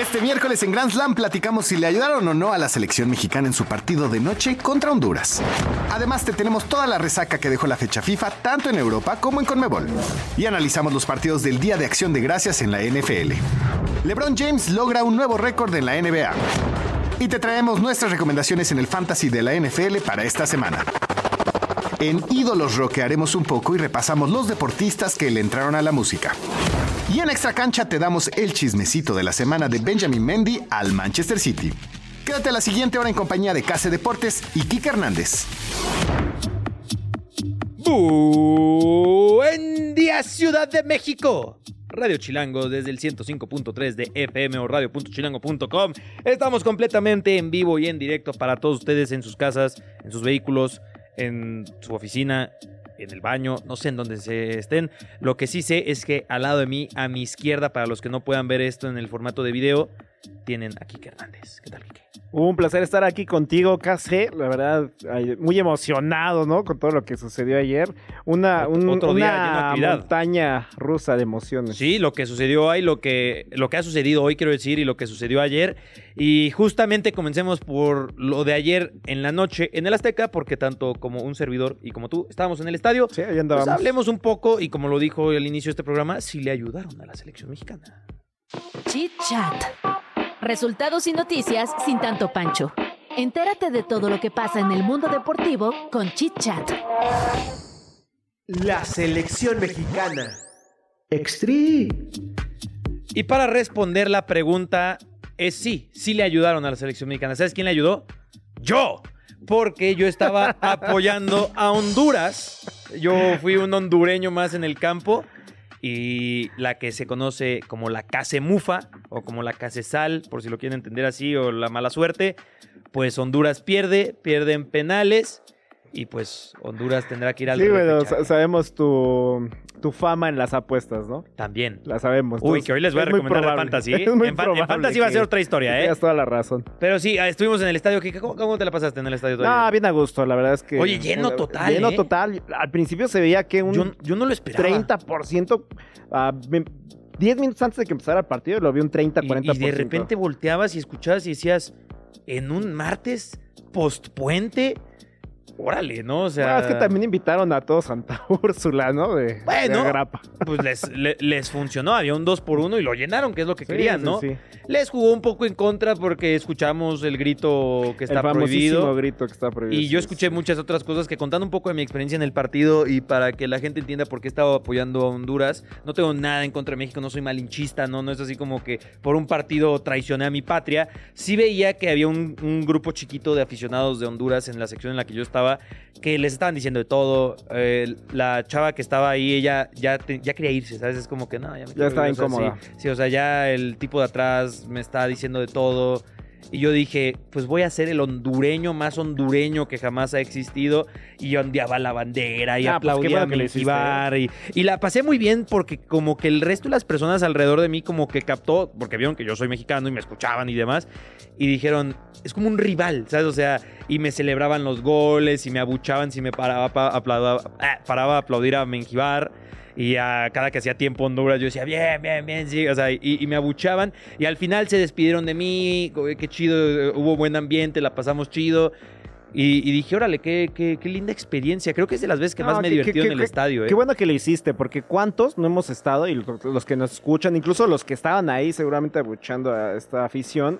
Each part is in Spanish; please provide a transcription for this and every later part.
Este miércoles en Grand Slam platicamos si le ayudaron o no a la selección mexicana en su partido de noche contra Honduras. Además te tenemos toda la resaca que dejó la fecha FIFA tanto en Europa como en Conmebol. Y analizamos los partidos del Día de Acción de Gracias en la NFL. LeBron James logra un nuevo récord en la NBA. Y te traemos nuestras recomendaciones en el fantasy de la NFL para esta semana. En Ídolos roquearemos un poco y repasamos los deportistas que le entraron a la música. Y en Extra Cancha te damos el chismecito de la semana de Benjamin Mendy al Manchester City. Quédate la siguiente hora en compañía de Case Deportes y Kike Hernández. Buen día, Ciudad de México. Radio Chilango desde el 105.3 de FM o radio.chilango.com. Estamos completamente en vivo y en directo para todos ustedes en sus casas, en sus vehículos, en su oficina, en el baño, no sé en dónde se estén. Lo que sí sé es que al lado de mí, a mi izquierda, para los que no puedan ver esto en el formato de video, tienen a Kike Hernández. ¿Qué tal, Kike? Un placer estar aquí contigo, KC. La verdad, muy emocionado, ¿no? Con todo lo que sucedió ayer. Una, un- Otro día una actividad. montaña rusa de emociones. Sí, lo que sucedió hoy, lo que, lo que ha sucedido hoy, quiero decir, y lo que sucedió ayer. Y justamente comencemos por lo de ayer en la noche en el Azteca, porque tanto como un servidor y como tú estábamos en el estadio. Sí, ahí Pues andábamos. hablemos un poco, y como lo dijo al inicio de este programa, si le ayudaron a la selección mexicana. Chit Chat. Resultados y noticias sin tanto pancho. Entérate de todo lo que pasa en el mundo deportivo con Chit Chat. La selección mexicana. Extreme. Y para responder la pregunta es sí, sí le ayudaron a la selección mexicana. ¿Sabes quién le ayudó? Yo. Porque yo estaba apoyando a Honduras. Yo fui un hondureño más en el campo. Y la que se conoce como la Casemufa o como la Casesal, por si lo quieren entender así, o la mala suerte, pues Honduras pierde, pierde en penales. Y pues Honduras tendrá que ir al Sí, sa- sabemos tu, tu fama en las apuestas, ¿no? También. La sabemos. Uy, que hoy les voy a recomendar probable. fantasy. Muy en, fa- en probable fantasy va a ser otra historia, ¿eh? Tienes toda la razón. Pero sí, ah, estuvimos en el estadio. ¿Cómo, cómo te la pasaste en el estadio? No, ayer? bien a gusto, la verdad es que. Oye, lleno total, Lleno ¿eh? total. Al principio se veía que un yo, yo no lo esperaba. 30%. ah, me- 10 minutos antes de que empezara el partido lo vi un 30-40%. Y, y de repente volteabas y escuchabas y decías, en un martes postpuente, órale, ¿no? O sea, Bueno, es que también invitaron a todos Santa Úrsula, ¿no? De, Bueno. de Agrapa. pues les, le- les funcionó. Había un 2 por 1 y lo llenaron, que es lo que Sí, querían, sí, ¿no? sí. Les jugó un poco en contra porque escuchamos el grito que está el prohibido. grito que está prohibido. Y yo sí, escuché sí. muchas otras cosas que contando un poco de mi experiencia en el partido y para que la gente entienda por qué estaba apoyando a Honduras, no tengo nada en contra de México, no soy malinchista, no, no es así como que por un partido traicioné a mi patria. Sí veía que había un, un grupo chiquito de aficionados de Honduras en la sección en la que yo estaba que les estaban diciendo de todo. Eh, la chava que estaba ahí, ella ya, te- ya quería irse, ¿sabes? Es como que no, ya me quiero estaba ir, o sea, incómoda. sí, sí, o sea, ya el tipo de atrás me está diciendo de todo. Y yo dije, pues voy a ser el hondureño más hondureño que jamás ha existido. Y yo ondeaba la bandera y Ah, pues aplaudía bueno a Mengíbar y, y la pasé muy bien porque como que el resto de las personas alrededor de mí como que captó, porque vieron que yo soy mexicano y me escuchaban y demás. Y dijeron, es como un rival, ¿sabes? O sea, y me celebraban los goles y me abuchaban si me paraba, pa- aplaudaba- ah, paraba a aplaudir a Mengíbar. Y a cada que hacía tiempo Honduras, yo decía, bien, bien, bien, sí. O sea, y, y me abuchaban. Y al final se despidieron de mí. Qué chido, eh, hubo buen ambiente, la pasamos chido. Y, y dije, órale, qué, qué, qué linda experiencia. Creo que es de las veces que No, más me he divertido en el estadio. ¿eh? Qué bueno que lo hiciste, porque ¿cuántos no hemos estado? Y lo- los que nos escuchan, incluso los que estaban ahí seguramente abuchando a esta afición,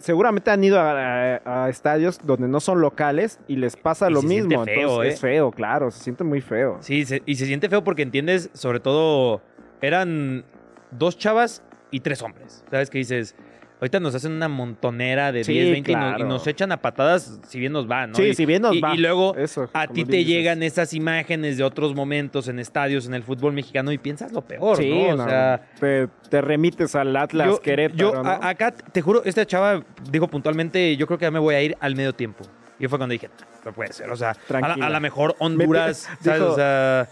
seguramente han ido a, a- a estadios donde no son locales y les pasa Y lo se siente mismo. feo, Entonces, ¿eh? Es feo, claro, se siente muy feo. Sí, se- y se siente feo porque entiendes, sobre todo, eran dos chavas y tres hombres. ¿Sabes qué dices? Ahorita nos hacen una montonera de Sí, 10, 20 y nos- y, nos, echan a patadas si bien nos va, ¿no? Sí, Y- si bien nos y, va. y luego Eso, a ti te dices. llegan esas imágenes de otros momentos en estadios, en el fútbol mexicano y piensas lo peor, Sí, ¿no? O no, sea, te, te remites al Atlas yo, Querétaro, yo ¿no? a- acá te juro, esta chava dijo puntualmente, yo creo que ya me voy a ir al medio tiempo. Y fue cuando dije, no puede ser, o sea, Tranquila. a la mejor Honduras, ¿sabes? dijo, o sea,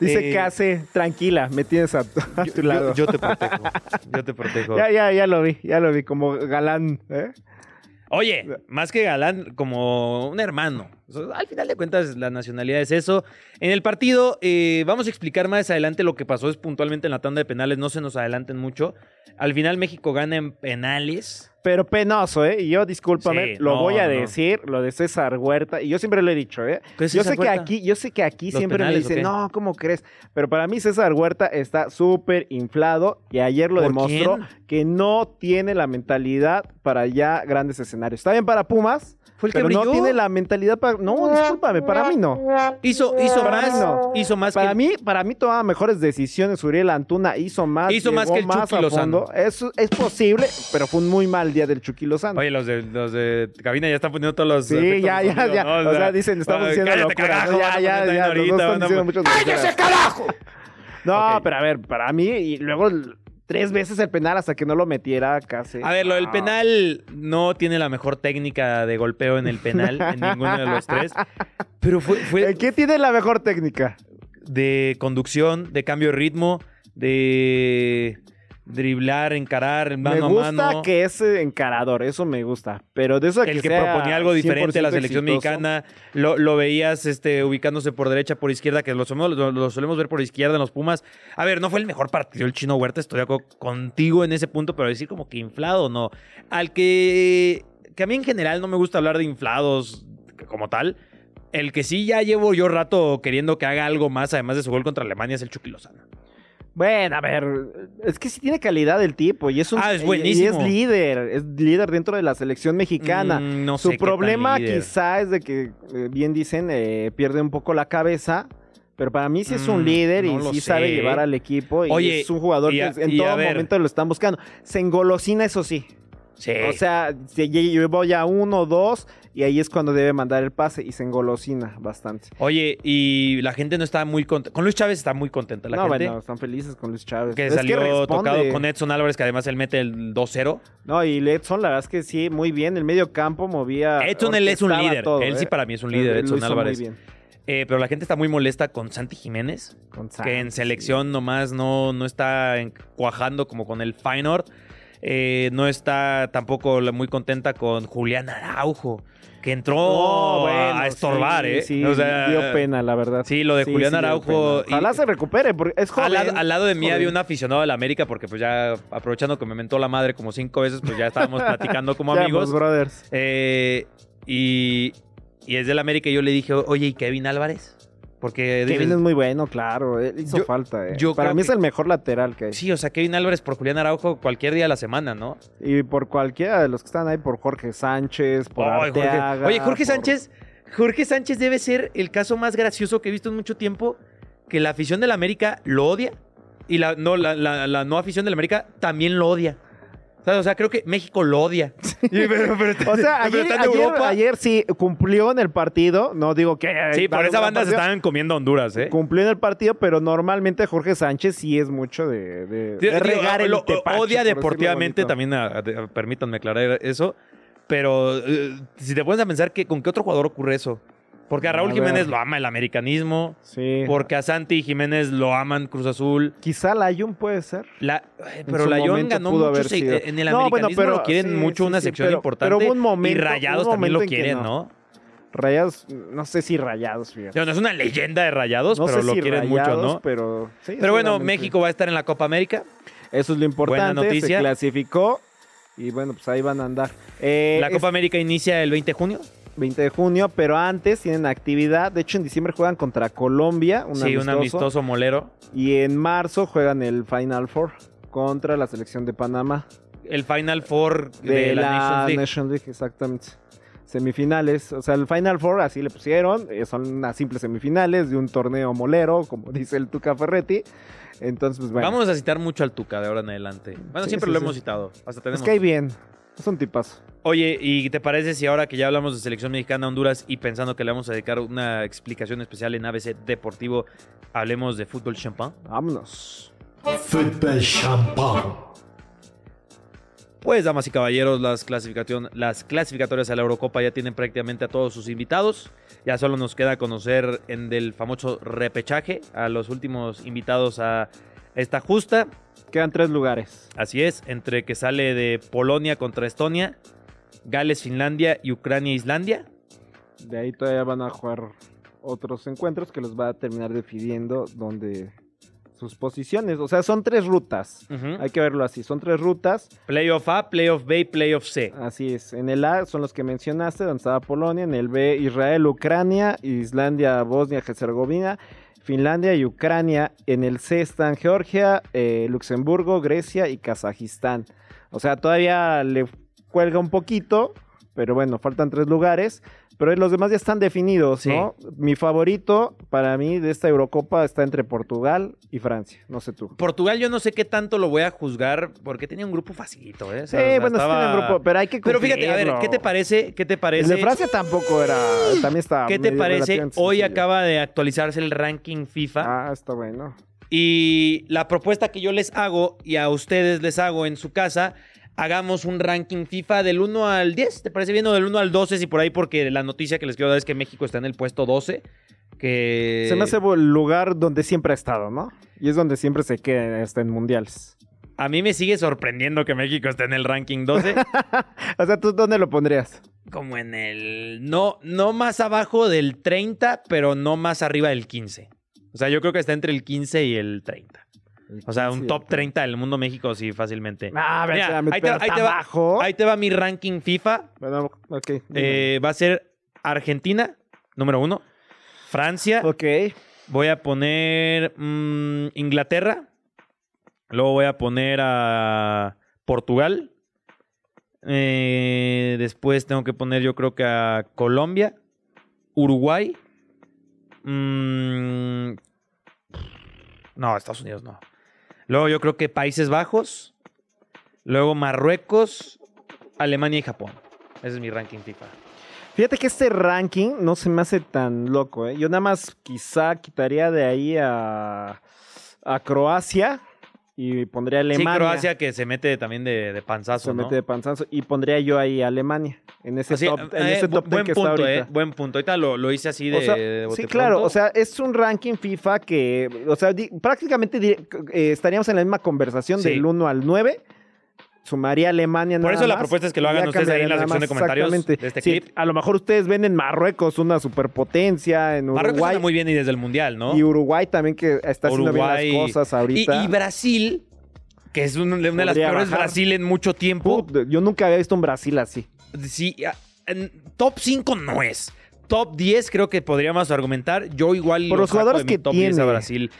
Dice eh, que hace, tranquila, me tienes a, tu- tu yo, lado. yo te protejo, yo te protejo. ya, ya, ya lo vi, ya lo vi, como galán, ¿eh? Oye, más que galán, como un hermano. O sea, al final de cuentas, la nacionalidad es eso. En el partido, eh, vamos a explicar más adelante lo que pasó es puntualmente en la tanda de penales. No se nos adelanten mucho. Al final, México gana en penales. Pero penoso, ¿eh? Y yo, discúlpame, Sí, lo no, voy a no. decir, lo de César Huerta, y yo siempre lo he dicho, ¿eh? ¿Qué es Yo sé que aquí, yo sé que aquí ¿Los siempre me penales dicen, no, ¿cómo crees? Pero para mí César Huerta está súper inflado y ayer lo ¿Por demostró quién? que no tiene la mentalidad para ya grandes escenarios. Está bien para Pumas, Fue el que pero no brilló. tiene la mentalidad para... No, discúlpame, para mí no. Hizo, hizo Para más. mí no. Hizo más Para que. mí, para mí tomaba mejores decisiones. Uriel Antuna hizo más. Hizo más que el Chucky a Lozano. Eso es posible, pero fue un muy mal día del Chucky Lozano. Oye, los de, los de cabina ya están poniendo todos los. Sí, ya, ya, sonido, ya. ¿no? O sea, dicen, estamos diciendo locuras, carajo, ¿no? Ya, ya, ya. ahorita, Los dos están diciendo muchas locuras. carajo! No, pero a ver, para mí, y luego tres veces el penal hasta que no lo metiera casi. A ver, lo del No. penal no tiene la mejor técnica de golpeo en el penal, en ninguno de los tres. Pero fue, fue ¿El ¿Qué tiene la mejor técnica? de conducción, de cambio de ritmo, de driblar, encarar, me mano gusta a mano. que es encarador, eso me gusta. Pero de eso el que sea proponía algo diferente a la 100% selección exitoso, mexicana, lo, lo veías este, ubicándose por derecha, por izquierda, que lo solemos, lo- lo solemos ver por izquierda en los Pumas. A ver, no fue el mejor partido el Chino Huerta, estoy de acuerdo contigo en ese punto, pero decir como que inflado, no. Al que, que a mí en general no me gusta hablar de inflados como tal. El que sí ya llevo yo rato queriendo que haga algo más, además de su gol contra Alemania, es el Chucky Lozano. Bueno, a ver, es que sí tiene calidad el tipo y es un Ah, es y- buenísimo. Y es líder, es líder dentro de la selección mexicana. Mm, no Su sé problema quizá es de que, eh, bien dicen, eh, pierde un poco la cabeza. Pero para mí sí es un Mm, líder y no sí sabe llevar al equipo. Y Oye, es un jugador a- que en todo momento lo están buscando. Se engolosina, eso sí. Sí. O sea, si yo- voy a uno dos y ahí es cuando debe mandar el pase y se engolosina bastante. Oye, y la gente no está muy contenta. Con Luis Chávez está muy contenta la no, gente. bueno, están felices con Luis Chávez. que Es salió tocado con Edson Álvarez, que además él mete el 2-0. No, y Edson, la verdad es que sí, muy bien. El medio campo movía. Edson, él es un líder. todo, él sí ¿eh? para mí es un líder, Edson muy Álvarez. bien. Eh, pero la gente está muy molesta con Santi Jiménez, Con que en selección nomás no, no está cuajando como con el Feyenoord. Eh, no está tampoco muy contenta con Julián Araujo, que entró bueno, a estorbar, sí, ¿eh? Sí, O sea, dio pena, la verdad. sí, lo de Julián Araujo. Ojalá se recupere, porque es joven. Al lado, al lado de mí joven. había un aficionado de la América, porque pues ya aprovechando que me mentó la madre como cinco veces, pues ya estábamos platicando como Ya, amigos. pues, brothers. Eh, y, y es del América y yo le dije, oye, ¿y Kevin Álvarez? Porque Kevin es muy bueno, claro. hizo Yo- falta, eh. yo Para mí que- es el mejor lateral que hay. sí, o sea, Kevin Álvarez por Julián Araujo cualquier día de la semana, ¿no? Y por cualquiera de los que están ahí, por Jorge Sánchez, por Ay, Jorge- Oye, Jorge por- Sánchez, Jorge Sánchez debe ser el caso más gracioso que he visto en mucho tiempo, que la afición del América lo odia y la no, la, la- la no afición del América también lo odia. O sea, creo que México lo odia. Pero- pero- O sea, ayer, está en ayer- Europa. ayer sí cumplió en el partido. No digo que. Sí, por esa banda se estaban comiendo Honduras, ¿eh? Cumplió en el partido, pero normalmente Jorge Sánchez sí es mucho de, de, de Digo, regar el lo- tepache, odia deportivamente, también, a- a- permítanme aclarar eso. Pero eh, si te pones a pensar que con qué otro jugador ocurre eso. Porque a Raúl A Jiménez lo ama el americanismo. Sí. Porque a Santi Jiménez lo aman Cruz Azul. Quizá Layun puede ser. La, ay, pero su la John momento ganó pudo mucho. haber se- sido. En el No, bueno, americanismo pero- lo quieren sí, mucho, sí, una sección pero- importante. pero hubo un momento- y Rayados un también lo quieren, no. ¿no? Rayados, no sé si rayados, fíjate. No es una leyenda de Rayados, No pero lo si quieren rayados, mucho, ¿no? Pero, bueno. México va a estar en la Copa América. Eso es lo importante. Buena noticia. Se clasificó. Y bueno, pues ahí van a andar. Eh, La es Copa América inicia el 20 de junio. 20 de junio, pero antes tienen actividad. De hecho, en diciembre juegan contra Colombia. Un sí, amistoso, un amistoso molero. Y en marzo juegan el Final Four contra la selección de Panamá. El Final Four de, De, la, la, Nations League. National League, exactamente. semifinales. O sea, el Final Four así le pusieron. eh, son unas simples semifinales de un torneo molero, como dice el Tuca Ferretti. Entonces, pues bueno. Vamos a citar mucho al Tuca de ahora en adelante. Bueno, Sí, siempre sí, lo sí. hemos citado. Hasta Es tenemos. que hay bien. Es un tipazo. Oye, ¿y te parece si ahora que ya hablamos de selección mexicana Honduras y pensando que le vamos a dedicar una explicación especial en ABC Deportivo, hablemos de fútbol champán? Vámonos. Football champagne. Pues, damas y caballeros, las, clasificación, las clasificatorias a la Eurocopa ya tienen prácticamente a todos sus invitados. Ya solo nos queda conocer en del famoso repechaje a los últimos invitados a esta justa. Quedan tres lugares. Así es, entre que sale de Polonia contra Estonia, Gales, Finlandia y Ucrania, Islandia. De ahí todavía van a jugar otros encuentros que los va a terminar definiendo donde sus posiciones. O sea, son tres rutas. Hay que verlo así. Son tres rutas. Playoff A, Playoff B y Playoff C. Así es. En el A son los que mencionaste, donde estaba Polonia. En el B, Israel, Ucrania, Islandia, Bosnia, Herzegovina, Finlandia y Ucrania. En el C están Georgia, eh, Luxemburgo, Grecia y Kazajistán. O sea, todavía le cuelga un poquito, pero bueno, faltan tres lugares. Pero los demás ya están definidos, Sí. ¿no? Mi favorito para mí de esta Eurocopa está entre Portugal y Francia. No sé tú. Portugal yo no sé qué tanto lo voy a juzgar porque tenía un grupo facilito, ¿eh? O Sí, sea, o sea, bueno, sí estaba- tienen grupo, pero hay que Pero fíjate, a ver. ¿qué te parece? ¿Qué te El parece? de Francia tampoco era. También estaba. ¿Qué te parece? Hoy sencillo. acaba de actualizarse el ranking FIFA Ah, está bueno. y la propuesta que yo les hago y a ustedes les hago en su casa, hagamos un ranking FIFA del 1 al 10, ¿te parece bien? O del 1 al 12, si por ahí, porque la noticia que les quiero dar es que México está en el puesto 12, que... Se me hace el lugar donde siempre ha estado, ¿no? Y es donde siempre se queda hasta en mundiales. A mí me sigue sorprendiendo que México esté en el ranking 12. O sea, ¿tú dónde lo pondrías? como en el. No, no más abajo del 30, pero no más arriba del 15. O sea, yo creo que está entre el 15 y el 30. O sea, un top ok. 30 del mundo México, sí, fácilmente. Ah, Mira, ahí te- pero ahí te ¿está va-? Ahí te va mi ranking FIFA. Bueno, ok. dime. Eh, va a ser Argentina, número uno. Francia. ok. Voy a poner mm, Inglaterra. Luego voy a poner a Portugal. Eh, después tengo que poner yo creo que a Colombia. Uruguay. Mm, no, Estados Unidos no. Luego yo creo que Países Bajos. Luego Marruecos, Alemania y Japón. Ese es mi ranking FIFA. Fíjate que este ranking no se me hace tan loco, ¿eh? Yo nada más quizá quitaría de ahí a, a Croacia y pondría Alemania. Sí, Croacia que se mete también de, de panzazo, se ¿no? mete de panzazo y pondría yo ahí Alemania en ese Así, top, en eh, ese top buen que está punto, ahorita. eh, buen punto. Ahorita lo, lo hice así de, O sea, de sí, claro, pronto. o sea, es un ranking FIFA que, o sea, di- prácticamente di- eh, estaríamos en la misma conversación Sí. del 1 al 9. Sumaría Alemania Por nada eso la más, propuesta es que lo hagan ustedes ahí en la sección de comentarios de este Sí, clip. a lo mejor ustedes ven en Marruecos una superpotencia, en Marruecos Uruguay. anda muy bien y desde el Mundial, ¿no? Y Uruguay también que está haciendo Uruguay. bien las cosas ahorita. y Brasil, que es un- una de las peores bajar. Brasil en mucho tiempo. Put, yo nunca había visto un Brasil así. Sí, en top 5 no es. Top 10 creo que podríamos argumentar. Yo igual Por lo los jugadores que top 10 a tiene. Brasil.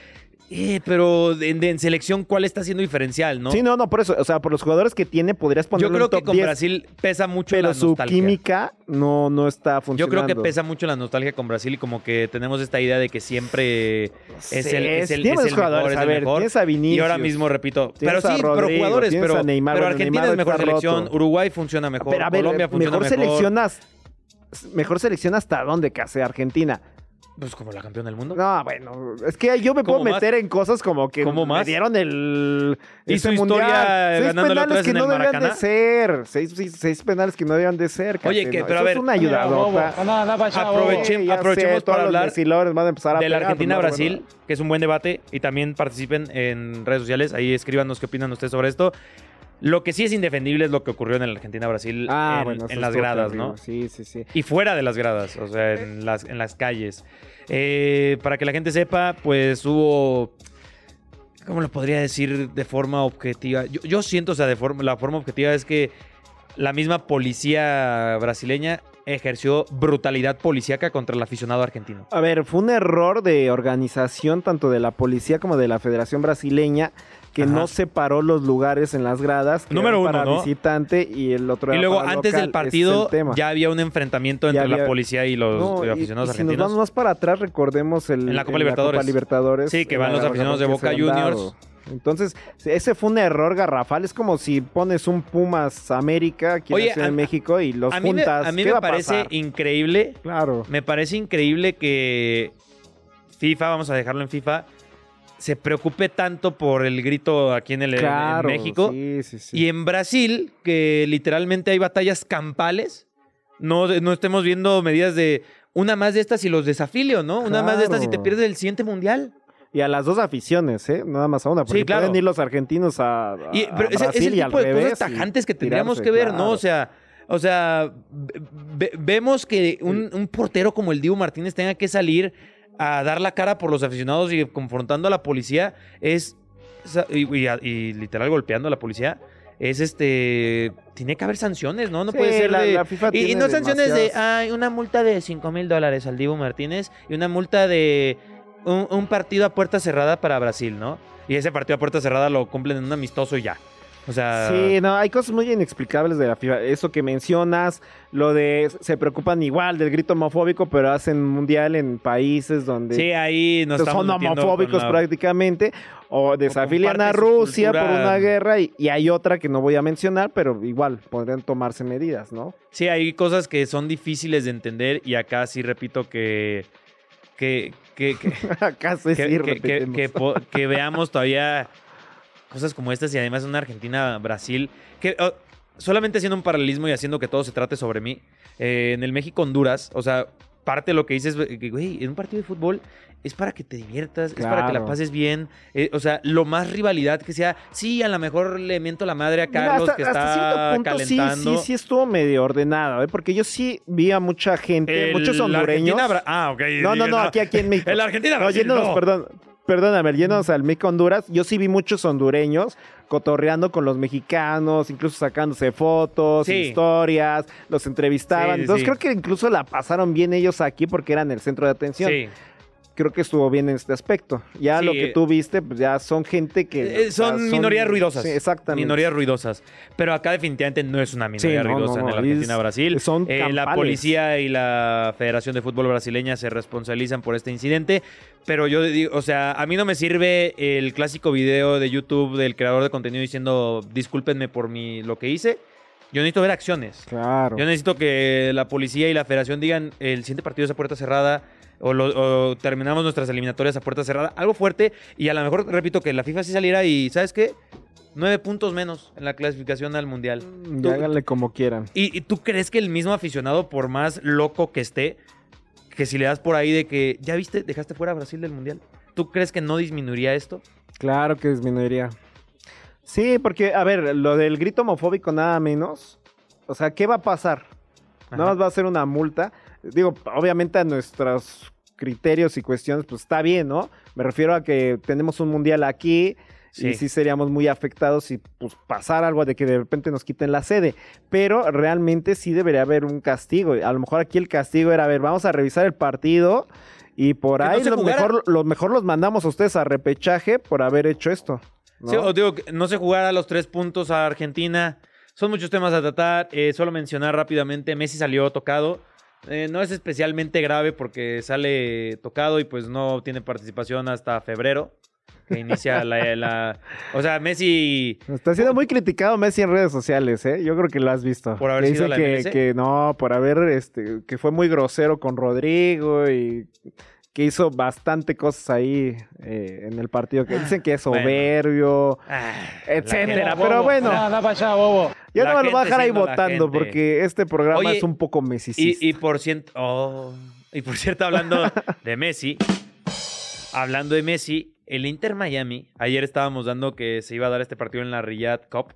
Eh, pero en, en selección, ¿cuál está siendo diferencial, no? Sí, no, no, por eso. O sea, por los jugadores que tiene, podrías Yo ponerlo creo en que con 10, Brasil pesa mucho pero la su nostalgia. química no, no está Yo funcionando. creo que pesa mucho la nostalgia con Brasil y como que tenemos esta idea de que siempre es el, es el, es el jugadores. es a ver, mejor. tienes a Vinicius. Y ahora mismo repito, pero sí, pero jugadores, pero, Neymar, pero Argentina Neymar es mejor selección, roto. Uruguay funciona mejor, Pero a ver, Colombia funciona mejor mejor. seleccionas. Mejor selección hasta dónde hace Argentina. Pues como la campeona del mundo. No, bueno, es que yo me puedo meter en cosas como que ¿Cómo me dieron el Hizo ese historia mundial. Seis penales que no debían de ser. Seis, seis- seis penales que no debían de ser. Oye, Cate, que- ¿no? pero a ver, es una ayudadota. Aprovechen- Sí, ya aprovechemos sé, todos para los hablar van a empezar a de la pues, Argentina-Brasil, no, bueno. que es un buen debate, y también participen en redes sociales, ahí escríbanos qué opinan ustedes sobre esto. Lo que sí es indefendible es lo que ocurrió en el Argentina-Brasil Ah, en, bueno, en eso las gradas, terrible. ¿no? Sí, sí, sí. Y fuera de las gradas, o sea, en las, en las calles. Eh, para que la gente sepa, pues hubo. ¿Cómo lo podría decir de forma objetiva? Yo, yo siento, o sea, de forma, la forma objetiva es que la misma policía brasileña ejerció brutalidad policíaca contra el aficionado argentino. A ver, fue un error de organización tanto de la policía como de la Federación Brasileña que Ajá. no separó los lugares en las gradas que Número para uno, ¿no? visitante y el otro Y luego, para antes local. del Ese partido, es ya había un enfrentamiento entre la policía y los No, y- aficionados y si argentinos. nos vamos más para atrás, recordemos el, En la Copa Libertadores. Libertadores, Sí, que van los aficionados de Boca Juniors. Entonces, ese fue un error garrafal. Es como si pones un Pumas América aquí Oye, en a- México y los a mí me, juntas. a mí ¿Qué me parece pasar? increíble, Claro. me parece increíble que FIFA, vamos a dejarlo en FIFA, se preocupe tanto por el grito aquí en, el, en México. Sí, sí, sí. Y en Brasil, que literalmente hay batallas campales, no, no estemos viendo medidas de una más de estas y los desafilio, ¿no? Una más de estas y te pierdes el siguiente mundial. Y a las dos aficiones, ¿eh? Nada más a una. Porque Sí, claro. pueden ir los argentinos a, a- Y, pero a Brasil es el y al tipo de revés cosas tajantes que tendríamos tirarse, que ver, ¿no? O sea, o sea, ve- ve- vemos que un, un portero como el Dibu Martínez tenga que salir a dar la cara por los aficionados y confrontando a la policía es y, y- y literal golpeando a la policía es este tiene que haber sanciones, ¿no? No Sí, puede ser la- de- la FIFA y, no sanciones de hay una multa de 5 mil dólares al Dibu Martínez y una multa de un, un partido a puerta cerrada para Brasil, ¿no? Y ese partido a puerta cerrada lo cumplen en un amistoso y ya. O sea, Sí, no, hay cosas muy inexplicables de la FIFA. Eso que mencionas, lo de se preocupan igual del grito homofóbico, pero hacen mundial en países donde Sí, ahí nos son homofóbicos la- prácticamente, o desafilian a Rusia por una guerra, y, y hay otra que no voy a mencionar, pero igual podrían tomarse medidas, ¿no? Sí, hay cosas que son difíciles de entender y acá sí repito que que que, que, Acá sí, que- que- que veamos todavía cosas como estas y además una Argentina-Brasil que oh, solamente haciendo un paralelismo y haciendo que todo se trate sobre mí eh, en el México-Honduras, o sea, parte de lo que dices, güey, en un partido de fútbol es para que te diviertas, es para que la Claro. pases bien, eh, o sea, lo más rivalidad que sea, sí, a lo mejor le miento la madre a Mira, Carlos hasta, que está punto sí, calentando. sí, sí estuvo medio ordenado, ¿eh? porque yo sí vi a mucha gente, El- muchos la hondureños. Ah, ok. No, no, no, aquí, aquí en México. El Argentina No, Brasil, no. perdón, perdóname, yéndonos al México Honduras, yo sí vi muchos hondureños cotorreando con los mexicanos, incluso sacándose fotos, Sí. historias, los entrevistaban. Sí, Entonces creo que incluso la pasaron bien ellos aquí porque eran el centro de atención. Creo que estuvo bien en este aspecto. Ya Sí, lo que tú viste, pues ya son gente que... Eh, o sea, son minorías ruidosas. Sí, exactamente. Minorías ruidosas. Pero acá definitivamente no es una minoría Sí, no, ruidosa no, en no, es- Argentina-Brasil. son Eh, la policía y la Federación de Fútbol Brasileña se responsabilizan por este incidente. Pero yo digo, o sea, a mí no me sirve el clásico video de YouTube del creador de contenido diciendo discúlpenme por mi, lo que hice. Yo necesito ver acciones. Claro. Yo necesito que la policía y la federación digan el siguiente partido es a puerta cerrada o, lo- o terminamos nuestras eliminatorias a puerta cerrada. Algo fuerte y a lo mejor, repito, que la FIFA sí saliera y, ¿sabes qué? Nueve puntos menos en la clasificación al Mundial. Mm, Ya háganle como quieran. ¿Y, y tú crees que el mismo aficionado, por más loco que esté, que si le das por ahí de que, ya viste, dejaste fuera a Brasil del Mundial, ¿tú crees que no disminuiría esto? Claro que disminuiría. Sí, porque, a ver, lo del grito homofóbico nada menos. O sea, ¿qué va a pasar? Nada más va a ser una multa. Digo, obviamente a nuestros criterios y cuestiones, pues está bien, ¿no? Me refiero a que tenemos un mundial aquí Sí. y sí seríamos muy afectados si pues, pasara algo de que de repente nos quiten la sede. Pero realmente sí debería haber un castigo. A lo mejor aquí el castigo era, a ver, vamos a revisar el partido y por no ahí lo mejor, lo mejor los mandamos a ustedes a repechaje por haber hecho esto. ¿no? Sí, os digo, no se jugara los tres puntos a Argentina. Son muchos temas a tratar. Eh, solo mencionar rápidamente, Messi salió tocado. Eh, no es especialmente grave porque sale tocado y pues no tiene participación hasta febrero, que inicia la, la- O sea, Messi... Está siendo muy criticado Messi en redes sociales, ¿eh? Yo creo que lo has visto. ¿Por haber Que sido dice la que, MLS? que no, por haber, este, que fue muy grosero con Rodrigo y que hizo bastante cosas ahí eh, en el partido. Que dicen que es Bueno. soberbio, ah, etcétera. Pero bueno, allá, bobo. Ya la no me lo voy a dejar ahí votando gente. porque este programa Oye, es un poco mesicista. Y, y por cierto, oh, y por cierto, hablando de Messi, hablando de Messi, el Inter Miami, ayer estábamos dando que se iba a dar este partido en la Riyadh Cup,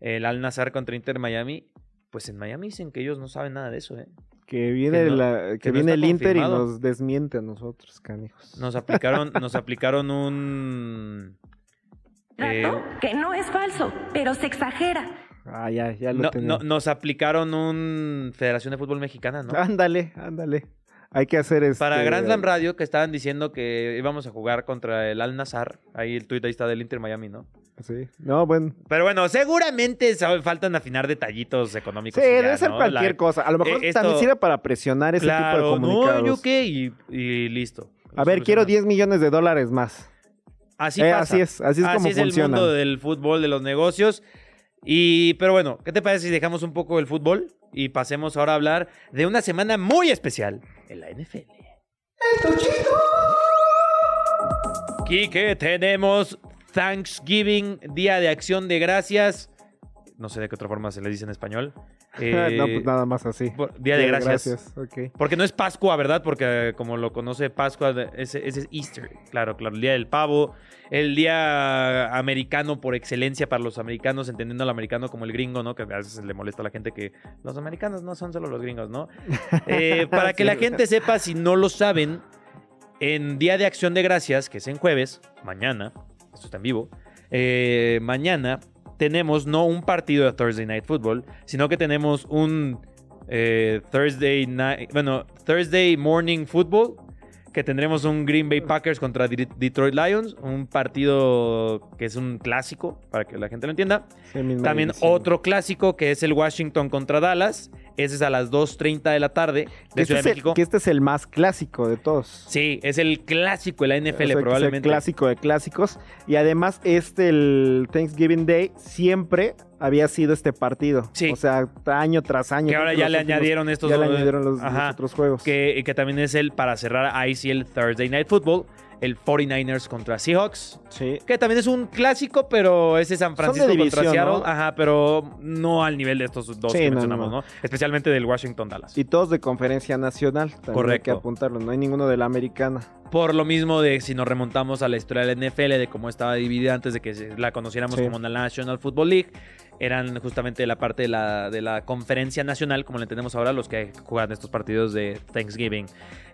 el Al Nazar contra Inter Miami. Pues en Miami dicen que ellos no saben nada de eso, ¿eh? que viene, que no- la- que que no viene el Inter y nos desmiente a nosotros, canijos. Nos aplicaron, nos aplicaron un. eh, que no es falso, pero se exagera. Ah, ya, ya lo No- tenía. no- nos aplicaron un Federación de Fútbol Mexicana, ¿no? Ándale, ándale. Hay que hacer este... Para Grand Slam Radio, que estaban diciendo que íbamos a jugar contra el Al Nazar. Ahí el tuit ahí está del Inter Miami, ¿no? Sí. No, bueno. Pero bueno, seguramente sabe- faltan afinar detallitos económicos. Sí, ya, debe ser ¿no? cualquier La- cosa. A lo mejor eh, esto- también sirve para presionar ese tipo de Claro, comunicados. no, yo qué, y, y listo. A ver, quiero Solucionado. 10 millones de dólares más. Así Eh, pasa. así es, así es como el funciona. mundo del fútbol, de los negocios. Y, pero bueno, ¿qué te parece si dejamos un poco el fútbol y pasemos ahora a hablar de una semana muy especial en la NFL? Quique, tenemos Thanksgiving, Día de Acción de Gracias. No sé de qué otra forma se le dice en español. no, Eh, pues nada más así. por- Día de Gracias. ok. Porque no es Pascua, ¿verdad? Porque eh, como lo conoce Pascua, ese, ese es Easter. Claro, claro. El día del pavo. El día americano por excelencia para los americanos, entendiendo al americano como el gringo, ¿no? Que a veces le molesta a la gente que los americanos no son solo los gringos, ¿no? Eh, para que Sí. la gente sepa, si no lo saben, en Día de Acción de Gracias, que es en jueves, mañana, esto está en vivo, eh, mañana tenemos no un partido de Thursday Night Football, sino que tenemos un eh, Thursday Night, bueno, Thursday Morning Football, que tendremos un Green Bay Packers contra Detroit Lions, un partido que es un clásico, para que la gente lo entienda. Sí, También otro clásico que es el Washington contra Dallas. Ese es a las 2.30 de la tarde de este, Ciudad es de el, México. que este es el más clásico de todos. Sí, es el clásico de la O NFL, sea, que es el probablemente. clásico de clásicos. Y además, este, el Thanksgiving Day, siempre había sido este partido. Sí. O sea, año tras año. Que ahora ya le últimos- añadieron estos Ya le dos- añadieron los, otros juegos. Que, que también es el para cerrar ahí sí el Thursday Night Football, el 49ers contra Seahawks. Sí. Que también es un clásico, pero ese San Francisco contra división, Seattle. ¿no? Ajá, pero no al nivel de estos dos Sí, que mencionamos, no. ¿no? Especialmente del Washington Dallas. Y todos de conferencia nacional. También Hay Correcto. que apuntarlo. No hay ninguno de la americana. Por lo mismo de si nos remontamos a la historia de la NFL, de cómo estaba dividida antes de que la conociéramos Sí. como la National Football League, eran justamente la parte de la, de la conferencia nacional, como la entendemos ahora, los que juegan estos partidos de Thanksgiving.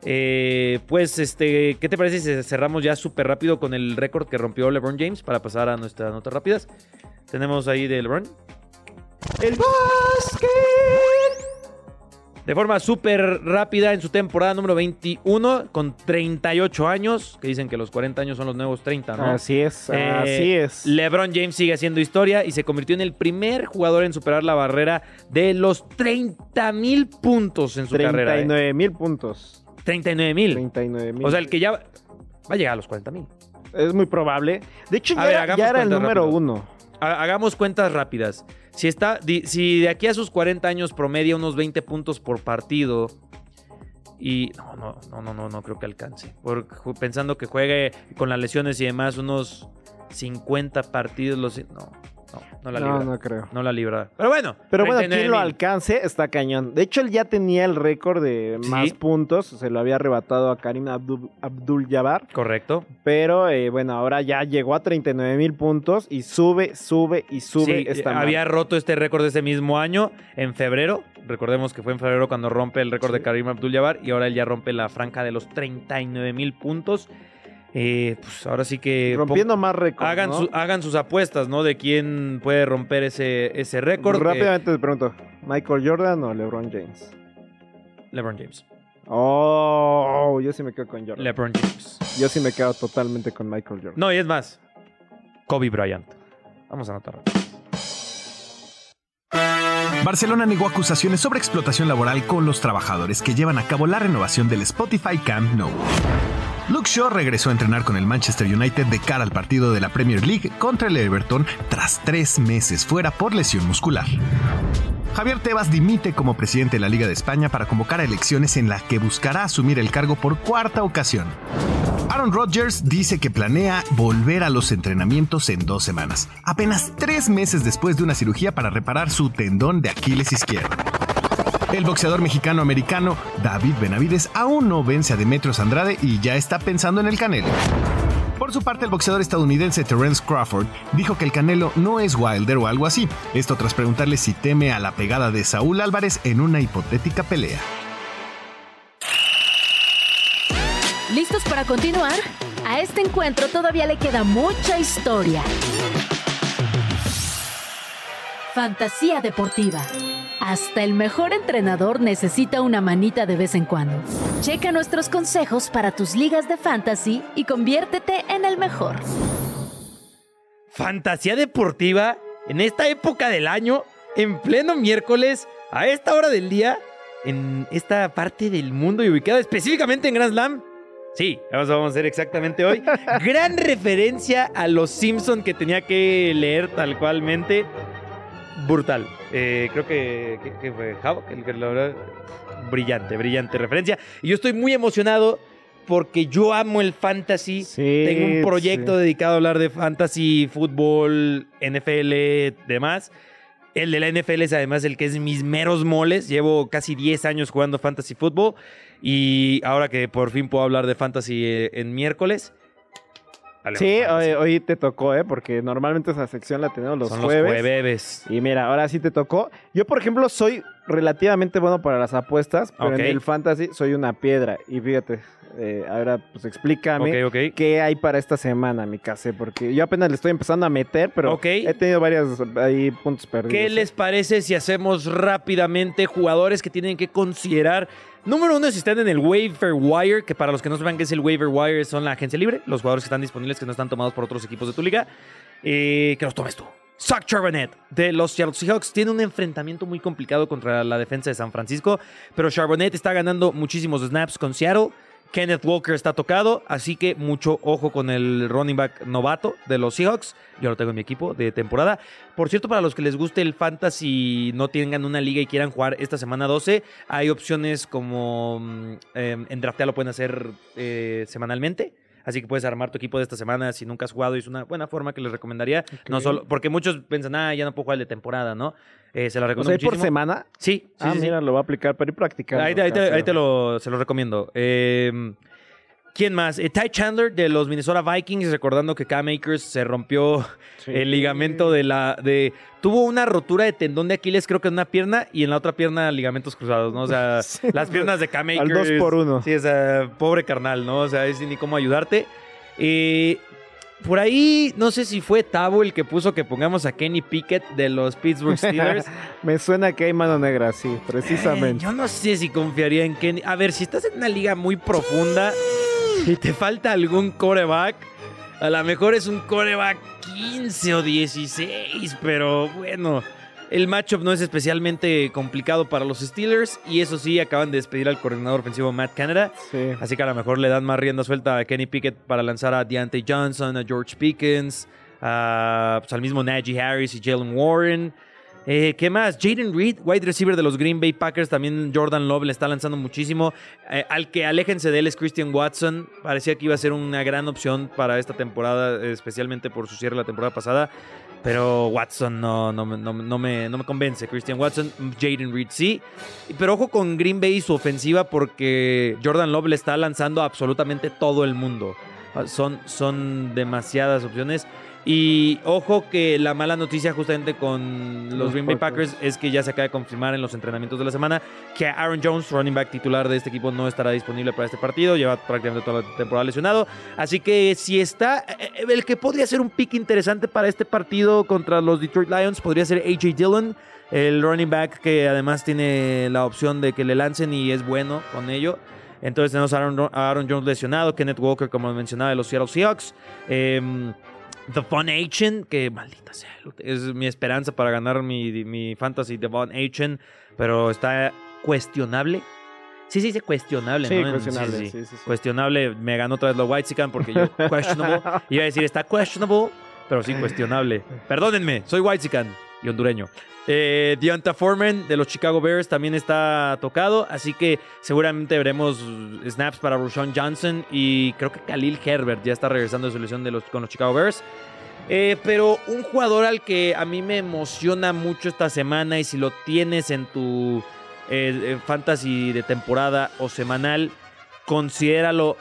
Eh, pues, este, ¿qué te parece si cerramos ya súper rápido con el récord que rompió LeBron James para pasar a nuestras notas rápidas? Tenemos ahí de LeBron. ¡El básquet! De forma súper rápida en su temporada número 21, con 38 años, que dicen que los 40 años son los nuevos 30, ¿no? Así es, Eh, así es. LeBron James sigue haciendo historia y se convirtió en el primer jugador en superar la barrera de los 30 mil puntos en su carrera. ¿eh? 39 mil puntos. 39 mil. 39 mil. O sea, el que ya va a llegar a los 40 mil. Es muy probable. De hecho, A ya, ver, ya era el número rápido. uno. Hagamos cuentas rápidas. Si, está, si de aquí a sus 40 años promedia unos 20 puntos por partido. Y no, no, no, no, no, creo que alcance. Por- pensando que juegue con las lesiones y demás unos 50 partidos. Los, no, no, no la libra. No, No, no creo. la libra. Pero bueno. Pero bueno, 39 quien lo alcance está cañón. De hecho, él ya tenía el récord de Sí. más puntos. Se lo había arrebatado a Karim Abdul, Abdul Jabbar. Correcto. Pero eh, bueno, ahora ya llegó a 39 mil puntos y sube, sube y sube Sí, esta había roto este récord ese mismo año, en febrero. Recordemos que fue en febrero cuando rompe el récord de Karim Abdul-Jabbar y ahora él ya rompe la franca de los 39 mil puntos. Eh, pues ahora sí que... Rompiendo más récords. Hagan, ¿no? su- hagan sus apuestas, ¿no? De quién puede romper ese, ese récord. Rápidamente te pregunto: ¿Michael Jordan o LeBron James? LeBron James. Oh, yo sí me quedo con Jordan. LeBron James. Yo sí me quedo totalmente con Michael Jordan. No, y es más. Kobe Bryant. Vamos a anotar. Barcelona negó acusaciones sobre explotación laboral con los trabajadores que llevan a cabo la renovación del Spotify Camp Nou. Luke Shaw regresó a entrenar con el Manchester United de cara al partido de la Premier League contra el Everton tras tres meses fuera por lesión muscular. Javier Tebas dimite como presidente de la Liga de España para convocar a elecciones en las que buscará asumir el cargo por cuarta ocasión. Aaron Rodgers dice que planea volver a los entrenamientos en dos semanas, apenas tres meses después de una cirugía para reparar su tendón de Aquiles izquierdo. El boxeador mexicano-americano David Benavides aún no vence a Demetrios Andrade y ya está pensando en el Canelo. Por su parte, el boxeador estadounidense Terence Crawford dijo que el Canelo no es Wilder o algo así. Esto tras preguntarle si teme a la pegada de Saúl Álvarez en una hipotética pelea. ¿Listos para continuar? A este encuentro todavía le queda mucha historia. Fantasía deportiva. Hasta el mejor entrenador necesita una manita de vez en cuando. Checa nuestros consejos para tus ligas de fantasy y conviértete en el mejor. Fantasía deportiva en esta época del año, en pleno miércoles, a esta hora del día, en esta parte del mundo y ubicada específicamente en Grand Slam. Sí, eso vamos a hacer exactamente hoy. Gran referencia a los Simpson que tenía que leer tal cualmente. Brutal. Eh, creo que, que- que fue Havoc el que lo Brillante, brillante referencia. Y yo estoy muy emocionado porque yo amo el fantasy. Sí, Tengo un proyecto sí. dedicado a hablar de fantasy, fútbol, NFL, demás. El de la NFL es además el que es mis meros moles. Llevo casi 10 años jugando fantasy fútbol. Y ahora que por fin puedo hablar de fantasy eh, en miércoles. Sí, hoy, hoy te tocó, ¿eh? Porque normalmente esa sección la tenemos los Son jueves. los jueves. Y mira, ahora sí te tocó. Yo, por ejemplo, soy relativamente bueno para las apuestas, pero en el fantasy soy una piedra. Y fíjate, eh, ahora pues explícame qué hay para esta semana, mi case, porque yo apenas le estoy empezando a meter, pero he tenido varios ahí puntos perdidos. ¿Qué les parece si hacemos rápidamente jugadores que tienen que considerar? Número uno, si están en el waiver wire, que para los que no sepan qué es el waiver wire, son la agencia libre, los jugadores que están disponibles que no están tomados por otros equipos de tu liga, eh, que los tomes tú. Zach Charbonnet de los Seattle Seahawks tiene un enfrentamiento muy complicado contra la defensa de San Francisco, pero Charbonnet está ganando muchísimos snaps con Seattle. Kenneth Walker está tocado, así que mucho ojo con el running back novato de los Seahawks. Yo lo tengo en mi equipo de temporada. Por cierto, para los que les guste el fantasy, no tengan una liga y quieran jugar esta semana 12, hay opciones como eh, en draftea lo pueden hacer eh, semanalmente. Así que puedes armar tu equipo de esta semana si nunca has jugado y es una buena forma que les recomendaría. No solo, porque muchos piensan, ah, ya no pueo jugar el de temporada, ¿no? Eh, se la O recomiendo sea, ¿hay por semana? Sí, sí, ah, sí, sí. mira, lo voy a aplicar para ir practicando. Ahí, te- ahí te, casero. ahí te lo, se lo recomiendo. Eh, ¿Quién más? Eh, Ty Chandler de los Minnesota Vikings, recordando que Cam Akers se rompió Sí. el ligamento de la... de Tuvo una rotura de tendón de Aquiles, creo que en una pierna, y en la otra pierna ligamentos cruzados, ¿no? O sea, Sí. las piernas de Cam Al Akers... dos por uno. Sí, o sea, pobre carnal, ¿no? O sea, es ni cómo ayudarte. Eh, por ahí, no sé si fue Tabo el que puso que pongamos a Kenny Pickett de los Pittsburgh Steelers. Me suena que hay mano negra, sí, Eh, precisamente. yo no sé si confiaría en Kenny. A ver, si estás en una liga muy profunda y te falta algún coreback, a lo mejor es un coreback 15 o 16, pero bueno. El matchup no es especialmente complicado para los Steelers y eso sí, acaban de despedir al coordinador ofensivo Matt Canada. Sí. Así que a lo mejor le dan más rienda suelta a Kenny Pickett para lanzar a Deontay Johnson, a George Pickens, a, pues, al mismo Najee Harris y Jalen Warren. Eh, ¿Qué más? Jaden Reed, wide receiver de los Green Bay Packers. También Jordan Love le está lanzando muchísimo. Eh, al que aléjense de él es Christian Watson. Parecía que iba a ser una gran opción para esta temporada, especialmente por su cierre la temporada pasada. Pero Watson no, no, me- no, me- no me, convence. Christian Watson, Jaden Reed sí. Pero ojo con Green Bay y su ofensiva porque Jordan Love le está lanzando absolutamente todo el mundo. Ah, Son, son demasiadas opciones. Y ojo que la mala noticia justamente con los Los Green Bay Packers. Es que ya se acaba de confirmar en los entrenamientos de la semana que Aaron Jones, running back titular de este equipo, no estará disponible para este partido. Lleva prácticamente toda la temporada lesionado. Así que si está, eh, eh, el que podría ser un pick interesante para este partido contra los Detroit Lions podría ser AJ Dillon, el running back que además tiene la opción de que le lancen y es bueno con ello. Entonces tenemos a Aaron, Aaron Jones lesionado, Kenneth Walker, como mencionaba, de los Seattle Seahawks. Em, The Von Achen, que maldita sea, es mi esperanza para ganar mi, mi fantasy The Von Achen, pero está cuestionable. Sí, sí, sí, cuestionable, Sí, ¿no? Cuestionable, sí, sí. sí. Cuestionable, me ganó otra vez los White porque yo, questionable, iba a decir está questionable, pero sí cuestionable. Perdónenme, soy White y hondureño. Eh, Deonta Foreman de los Chicago Bears también está tocado, así que seguramente veremos snaps para Rushawn Johnson y creo que Khalil Herbert ya está regresando de su lesión de los, con los Chicago Bears. Eh, pero un jugador al que a mí me emociona mucho esta semana y si lo tienes en tu eh, eh, fantasy de temporada o semanal, considéralo,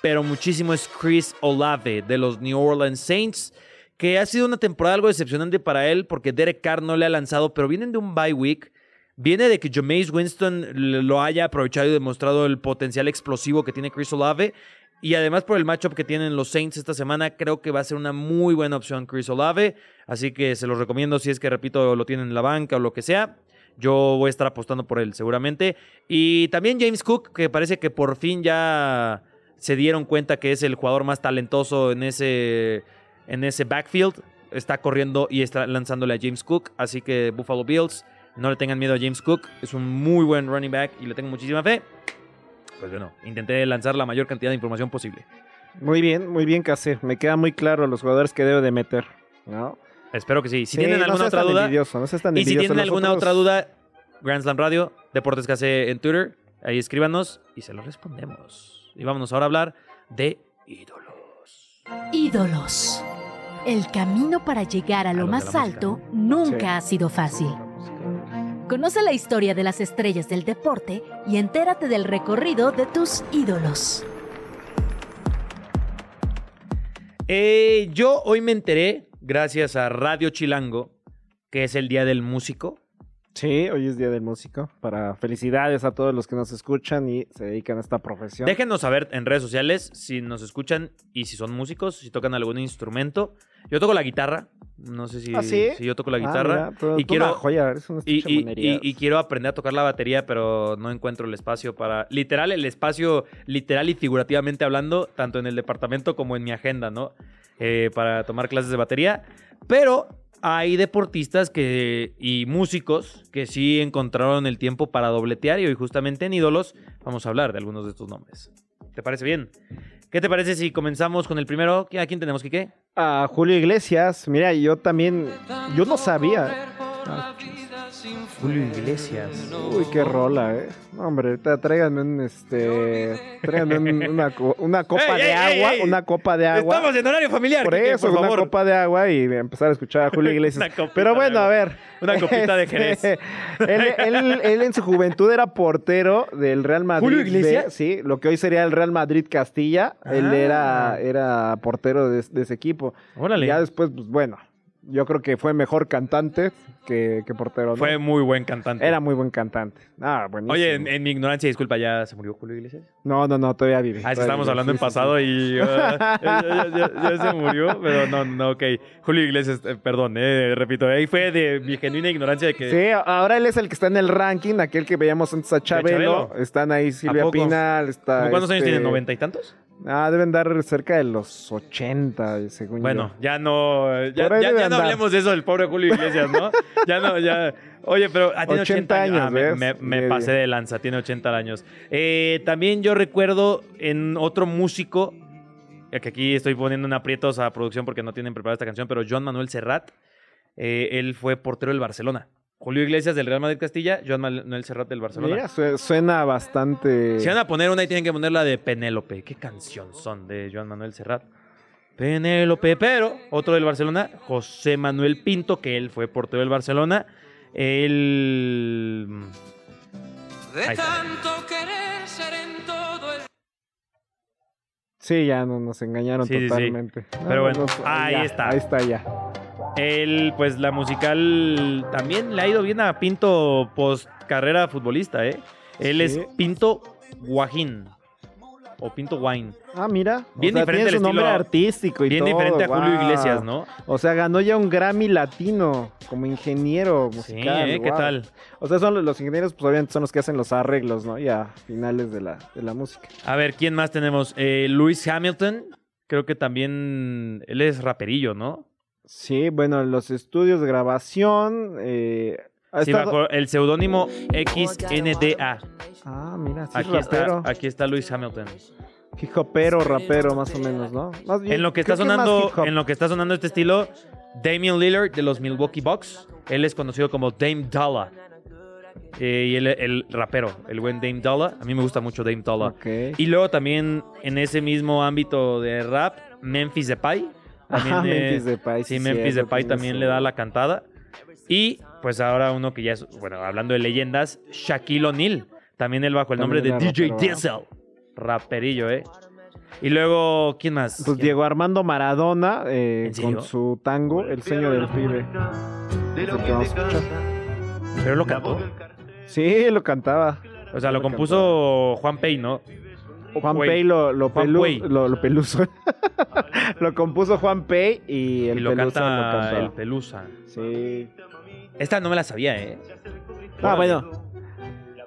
pero muchísimo es Chris Olave de los New Orleans Saints, que ha sido una temporada algo decepcionante para él porque Derek Carr no le ha lanzado, pero vienen de un bye week. Viene de que Jameis Winston lo haya aprovechado y demostrado el potencial explosivo que tiene Chris Olave. Y además por el matchup que tienen los Saints esta semana, creo que va a ser una muy buena opción Chris Olave. Así que se los recomiendo si es que, repito, lo tienen en la banca o lo que sea. Yo voy a estar apostando por él seguramente. Y también James Cook, que parece que por fin ya se dieron cuenta que es el jugador más talentoso en ese, en ese backfield. Está corriendo y está lanzándole a James Cook. Así que Buffalo Bills, no le tengan miedo a James Cook. Es un muy buen running back y le tengo muchísima fe. Pues bueno, intenté lanzar la mayor cantidad de información posible. Muy bien, muy bien, Case. Me queda muy claro los jugadores que debo de meter. ¿no? Espero que sí. Si Sí, tienen no alguna otra duda, envidioso, no seas tan y si tienen alguna otra duda, Grand Slam Radio, Deportes KC en Twitter, ahí escríbanos y se lo respondemos. Y vámonos ahora a hablar de ídolos. Ídolos. El camino para llegar a A lo más música, alto nunca Sí. ha sido fácil. Conoce la historia de las estrellas del deporte y entérate del recorrido de tus ídolos. Eh, yo hoy me enteré, gracias a Radio Chilango, que es el Día del Músico. Sí, hoy es Día del Músico. Para felicidades a todos los que nos escuchan y se dedican a esta profesión. Déjenos saber en redes sociales si nos escuchan y si son músicos, si tocan algún instrumento. Yo toco la guitarra, no sé si, ¿Ah, sí? si yo toco la Ah, guitarra. mira, tú- y tú quiero- una joya, eres una Y, y- chamonería. y- y quiero aprender a tocar la batería, pero no encuentro el espacio para. Literal, el espacio, literal y figurativamente hablando, tanto en el departamento como en mi agenda, ¿no? Eh, para tomar clases de batería. Pero hay deportistas que, y músicos que sí encontraron el tiempo para dobletear y hoy, justamente en Ídolos, vamos a hablar de algunos de estos nombres. ¿Te parece bien? ¿Qué te parece si comenzamos con el primero? ¿A quién tenemos, Quique? A Julio Iglesias, mira, yo también, yo no sabía. Julio Iglesias. Uy, qué rola, eh. No, hombre, tráiganme un, este, tráiganme un- una, una copa ¡Ey, de ey, agua, ey! una copa de agua. Estamos en horario familiar. Por eso, por una favor. copa de agua y empezar a escuchar a Julio Iglesias. Una copita Pero de bueno, a ver. Una copita de Este, Jerez. él, él- él en su juventud era portero del Real Madrid. ¿Julio de- Iglesias? sí, lo que hoy sería el Real Madrid Castilla. Él Ah. era, era portero de, de ese equipo. Órale. Ya después, pues bueno, yo creo que fue mejor cantante que, que portero. ¿no? Fue muy buen cantante. Era muy buen cantante. Ah, buenísimo. Oye, en, en mi ignorancia, disculpa, ¿ya se murió Julio Iglesias? No, no, no, todavía vive. Ah, todavía estamos vive, hablando sí, en pasado sí. y ah, ya, ya- ya- ya se murió, pero no, no, ok. Julio Iglesias, eh, perdón, eh, repito, ahí fue de mi genuina ignorancia de que... Sí, ahora él es el que está en el ranking, aquel que veíamos antes a Chabelo. Chabelo. Están ahí Silvia? Pinal, está... ¿Cómo ¿Cuántos años este- tiene? ¿90 y tantos? Ah, deben dar cerca de los 80, según Bueno, yo. ya no, ya, no hablemos de eso del pobre Julio Iglesias, ¿no? ya no, ya... Oye, pero ah, tiene 80, 80 años. Ah, me- ¿ves? me, me pasé de lanza, tiene 80 años. Eh, también yo recuerdo en otro músico, ya que aquí estoy poniendo en aprietos a producción porque no tienen preparada esta canción, pero Joan Manuel Serrat, eh, él fue portero del Barcelona. Julio Iglesias del Real Madrid Castilla, Joan Manuel Serrat del Barcelona. Mira, su- suena bastante... Si van a poner una y tienen que poner la de Penélope. ¿Qué canción son de Joan Manuel Serrat? Penélope, pero otro del Barcelona, José Manuel Pinto, que él fue portero del Barcelona. Él. De Ahí está. tanto querer ser en todo el Sí, ya no, nos engañaron Sí, sí, sí. totalmente. Pero bueno, ah, ahí ya, está. Ahí está ya. Él, pues la musical también le ha ido bien a Pinto post carrera futbolista, ¿eh? Él Sí. es Pinto Guajín. O Pinto Wine. Ah, mira. o Bien sea, diferente tiene el su nombre estilo- artístico y Bien todo, diferente a Julio. Iglesias, ¿no? O sea, ganó ya un Grammy latino como ingeniero Sí, musical. ¿eh? ¿Qué tal? O sea, son los, los ingenieros, pues obviamente son los que hacen los arreglos, ¿no? Y a finales de la, de la música. A ver, ¿quién más tenemos? Eh, Luis Hamilton. Creo que también. Él es raperillo, ¿no? Sí, bueno, los estudios de grabación. Eh, Sí, estado- acuerdo. El seudónimo XNDA. Ah, mira, sí, Aquí está, rapero. aquí está Luis Hamilton. Hip hopero, rapero, más o menos, ¿no? Más bien, En lo que está sonando, en lo que está sonando este estilo, Damian Lillard de los Milwaukee Bucks. Él es conocido como Dame Dollar. Eh, y él, el rapero, el buen Dame Dollar. A mí me gusta mucho Dame Dollar. Ok. Y luego también en ese mismo ámbito de rap, Memphis Depay. También, Ajá, eh, Memphis Depay, Sí, sí, Memphis Depay también le da la cantada. Y pues ahora uno que ya es, bueno, hablando de leyendas, Shaquille O'Neal. También él bajo el nombre También de era DJ rapero. Diesel. Raperillo, ¿eh? Y luego, ¿quién más? Pues ¿Quién? Diego Armando Maradona eh, con su tango, El sueño del pibe. Que vamos a escuchar. Pero lo cantó. Sí, lo cantaba. O sea, lo Lo compuso Juan Pey, ¿no? Juan. Pei lo, lo, Juan pelu- Pei. lo, lo peluso. lo compuso Juan Pei y el y lo Pelusa canta lo cantó. el Pelusa. Sí. Esta no me la sabía, ¿eh? Ah, bueno.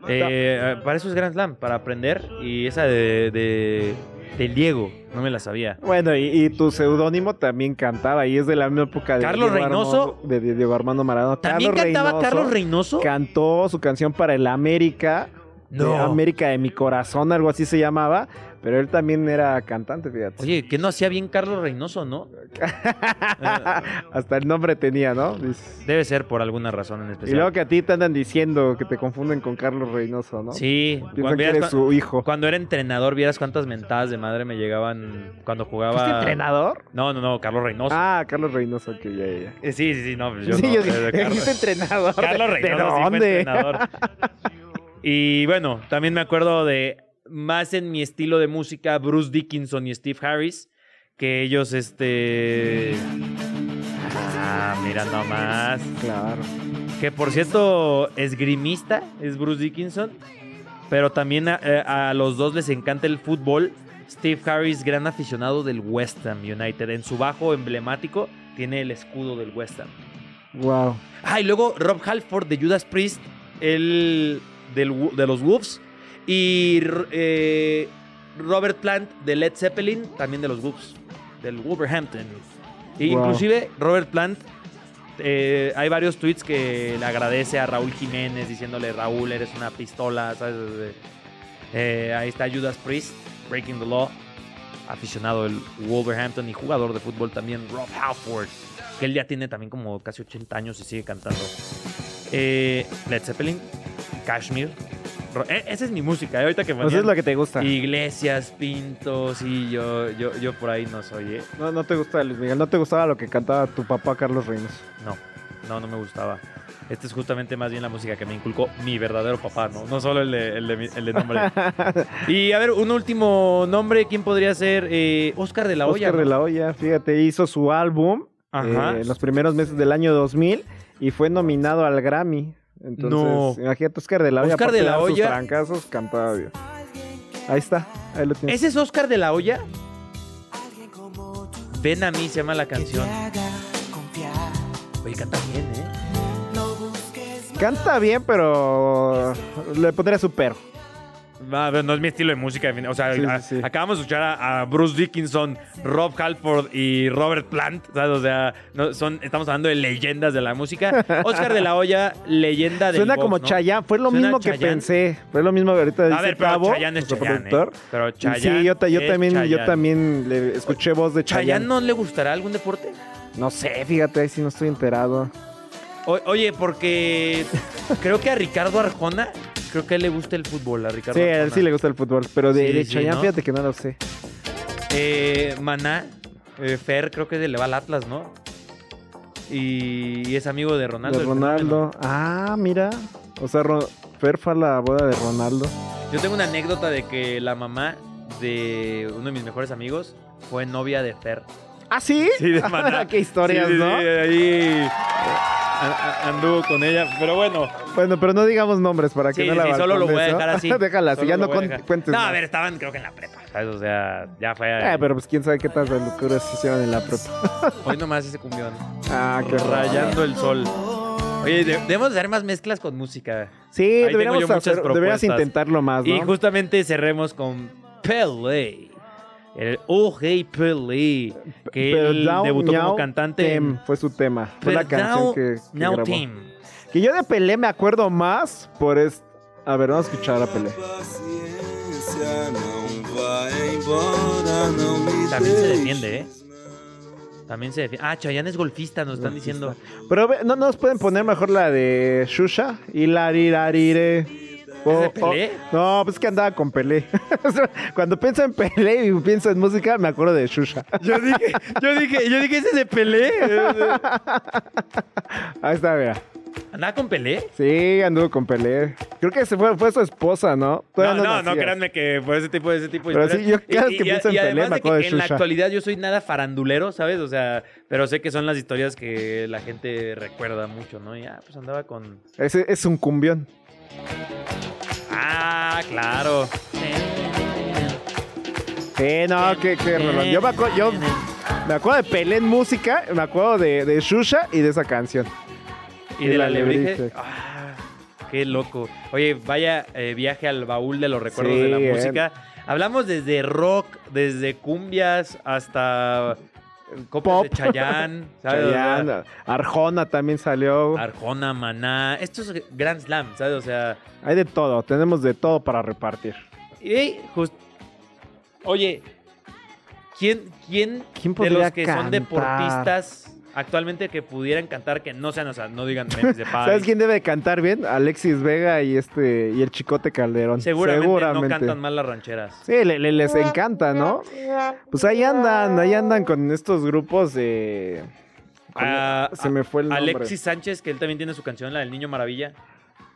Eh, para eso es Grand Slam, para aprender. Y esa de, de del Diego, no me la sabía. Bueno, y, y tu seudónimo también cantaba y es de la misma época de Carlos Diego Reynoso. Armando- de Diego Armando Maradona. ¿También Carlos cantaba Reynoso Carlos Reynoso? Cantó su canción para el América. De No. América de mi corazón, algo así se llamaba. Pero él también era cantante, fíjate. Oye, que no hacía bien Carlos Reynoso, ¿no? Hasta el nombre tenía, ¿no? Debe ser por alguna razón en Y especial. luego que a ti te andan diciendo que te confunden con Carlos Reynoso, ¿no? Sí, cuando, que eres su hijo. cuando era entrenador, vieras cuántas mentadas de madre me llegaban cuando jugaba. ¿Fuiste entrenador? No, no, no, Carlos Reynoso. Ah, Carlos Reynoso, que ya, ya. Eh, Sí, sí, sí, no, pues yo sí, no, yo eh, dije, Carlos- ¿fuiste entrenador? Carlos ¿De- Reynoso ¿De sí fue dónde? entrenador. y bueno, también me acuerdo de más en mi estilo de música, Bruce Dickinson y Steve Harris, que ellos, este... Ah, mira nomás. Claro. Que por cierto, esgrimista es Bruce Dickinson, pero también a, eh, a los dos les encanta el fútbol. Steve Harris, gran aficionado del West Ham United. En su bajo emblemático tiene el escudo del West Ham. Wow. Ah, y luego Rob Halford de Judas Priest, el del de los Wolves. Y eh, Robert Plant de Led Zeppelin, también de los Wolves, del Wolverhampton. E Wow. Inclusive Robert Plant, eh, hay varios tweets que le agradece a Raúl Jiménez diciéndole, Raúl, eres una pistola, ¿sabes? Eh, ahí está Judas Priest, Breaking the Law, aficionado del Wolverhampton y jugador de fútbol también, Rob Halford, que él ya tiene también como casi 80 años y sigue cantando. Eh, Led Zeppelin, Kashmir. Eh, esa es mi música, eh, ahorita que Pues es lo que te gusta. Iglesias, Pinto, sí, yo, yo, yo por ahí no soy, ¿eh? No, no te gusta Luis Miguel, no te gustaba lo que cantaba tu papá Carlos Reynoso. No, no, no me gustaba. Esta es justamente más bien la música que me inculcó mi verdadero papá, ¿no? No solo el de, el de, el de nombre. y a ver, un último nombre, ¿quién podría ser? Eh, Oscar de la Hoya. Oscar ¿no? de la Hoya, fíjate, hizo su álbum Ajá. eh, en los primeros meses del año 2000 y fue nominado al Grammy. Entonces, No. imagínate, Oscar de la Hoya. Oscar de la sus Hoya. trancazos, cantaba bien. Ahí está, ahí lo tienes. ¿Ese es Oscar de la Hoya? Ven a mí, se llama la canción. Oye, canta bien, ¿eh? Canta bien, pero le pondría su pero. No es mi estilo de música. O sea, Sí, sí, a- sí. acabamos de escuchar a, a Bruce Dickinson, Rob Halford y Robert Plant. ¿sabes? O sea, no, son, estamos hablando de leyendas de la música. Oscar de la Hoya, leyenda del Suena box, como ¿no? Chayanne, fue lo Suena mismo que Chayanne. pensé. Fue lo mismo que ahorita dice A ver, pero Chayanne es Chayanne. ¿eh? Pero Chayanne sí, yo, ta- yo es también, yo también le escuché voz de ¿Chayanne Chayanne. no le gustará algún deporte? No sé, fíjate, ahí sí no estoy enterado. O- oye, porque creo que a Ricardo Arjona, creo que a él le gusta el fútbol, a Ricardo Sí, a él Arjona. sí le gusta el fútbol, pero de, Sí, de sí, Chayanne, ¿no? fíjate que no lo sé. Eh, Maná, eh, Fer, creo que le va al Atlas, ¿no? Y, y es amigo de Ronaldo. de el. Ronaldo. Ah, mira. O sea, Ro- Fer fue a la boda de Ronaldo. Yo tengo una anécdota de que la mamá de uno de mis mejores amigos fue novia de Fer. ¿Ah, sí? Sí, de Maná. Qué historias, Sí, sí, ¿no? sí, ahí anduvo con ella. Pero bueno, Bueno, pero no digamos nombres para que sí, no la sí, solo lo voy a dejar así. Déjala Solo ya no cuentes No, a ver, estaban creo que en la prepa. ¿sabes? O sea, ya fue. Eh, pero pues quién sabe qué tantas locuras se hicieron en la prepa. Hoy nomás ese cumbión. Ah, qué raro. Rayando el sol. Oye, de- debemos hacer más mezclas con música. Sí, deberíamos, hacer, deberíamos propuestas. intentarlo más, ¿no? Y justamente cerremos con Pele. El Oh Hey Pele. Que Pero él Down debutó como cantante. Tem fue su tema. Fue la canción Now- que, que grabó. Team. Que yo de Pelé me acuerdo más por es... A ver, vamos a escuchar a Pelé. También se defiende, ¿eh? También se defiende. Ah, Chayanne es golfista, nos están diciendo. Pero no nos pueden poner mejor la de Shusha. Hilarirarire. ¿Es de Pelé? no, pues es que andaba con Pelé. O Cuando pienso en Pelé y pienso en música, me acuerdo de Shusha. Yo dije, yo dije, yo dije ese de Pelé. Ahí está, mira. ¿Andaba con Pelé? Sí, anduvo con Pelé. Creo que se fue, fue su esposa, ¿no? No, no, no, créanme que por ese tipo, ese tipo de Pero sí, yo cada vez que pienso en y Pelé, de que de En la actualidad yo soy nada farandulero, ¿sabes? O sea, pero sé que son las historias que la gente recuerda mucho, ¿no? Y ah, pues andaba con... Ese es un cumbión. Ah, claro. Sí, no, qué, qué rolón. Yo me acuerdo, yo me acuerdo de Pelé en música, me acuerdo de, de Shusha y de esa canción. Y de la alebrije. Ah, qué loco. Oye, vaya eh, viaje al baúl de los recuerdos Sí, de la eh. música. Hablamos desde rock, desde cumbias hasta Pop. de Chayanne, ¿sabes? O sea, Chayanne, Arjona también salió. Arjona, Maná, estos Grand Slam, ¿sabes? O sea, Hay de todo, tenemos de todo para repartir. y just- Oye, ¿quién, quién, ¿Quién de los que son cantar? deportistas actualmente que pudieran cantar que no sean, o sea, no digan Memphis Depay? ¿Sabes quién debe cantar bien? Alexis Vega y este y el Chicote Calderón. Seguramente, no cantan mal las rancheras. Sí, le- le- les encanta, ¿no? Pues ahí andan, ahí andan con estos grupos de... Ah, se me fue el nombre. Alexis Sánchez, que él también tiene su canción, la del Niño Maravilla.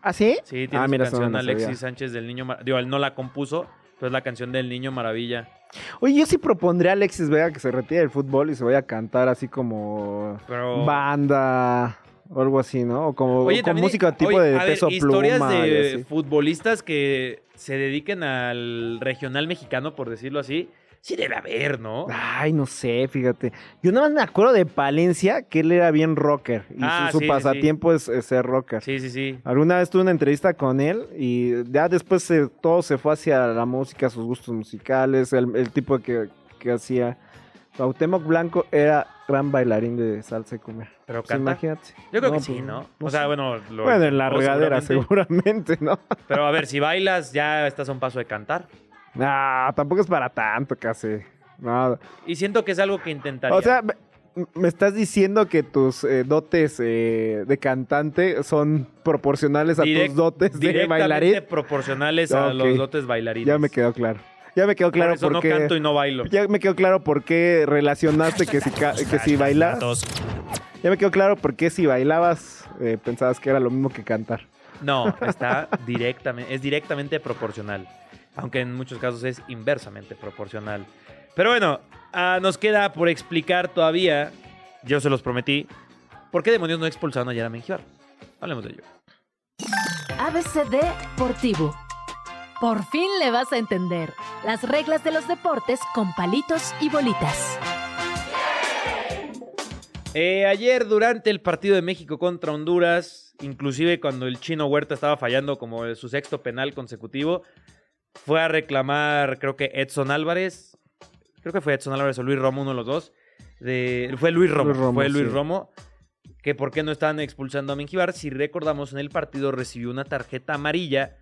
¿Ah, sí? Sí, tiene Ah, su mira, no canción Alexis sabía. Sánchez del Niño Maravilla. Digo, él no la compuso, pero es la canción del Niño Maravilla. Oye, yo sí propondría a Alexis Vega que se retire del fútbol y se vaya a cantar así como Pero... banda o algo así, ¿no? O como Oye, con música tipo oye, de a ver, peso historias pluma y de futbolistas que se dediquen al regional mexicano, por decirlo así, sí debe haber, ¿no? Ay, no sé, fíjate. Yo nada más me acuerdo de Palencia, que él era bien rocker. Y Ah, su, su sí, sí, pasatiempo Es, es ser rocker. Sí, sí, sí. Alguna vez tuve una entrevista con él y ya después se- todo se fue hacia la música, sus gustos musicales, el, el tipo que, que hacía. Cuauhtémoc Blanco era gran bailarín de salsa y cumbia. Pero Pues canta. imagínate. Yo creo No, que sí, pues, ¿no? O sea, bueno, lo- Bueno, en la regadera seguramente. seguramente, ¿no? Pero a ver, si bailas, ya estás a un paso de cantar. No, tampoco es para tanto casi. Nada. Y siento que es algo que intentaría. O sea, me, me estás diciendo que tus eh, dotes eh, de cantante son proporcionales a Direct- tus dotes de directamente bailarín. proporcionales a los dotes bailarines. Ya me quedó claro. Ya me quedó claro por eso no qué- canto y no bailo. Ya me quedó claro por qué relacionaste que si, que si bailas. Ya me quedó claro por qué si bailabas eh, pensabas que era lo mismo que cantar. No, está directamente, es directamente proporcional. Aunque en muchos casos es inversamente proporcional. Pero bueno, ah, nos queda por explicar todavía, yo se los prometí, ¿por qué demonios no expulsaron a Mengíbar? Hablemos de ello. ABCD Deportivo. Por fin le vas a entender las reglas de los deportes con palitos y bolitas. Eh, ayer durante el partido de México contra Honduras, inclusive cuando el chino Huerta estaba fallando como su sexto penal consecutivo, fue a reclamar, creo que Edson Álvarez, creo que fue Edson Álvarez o Luis Romo, uno de los dos, de, fue Luis Romo, Luis Romo, fue Luis sí. Romo, que por qué no estaban expulsando a Mengíbar, si recordamos en el partido recibió una tarjeta amarilla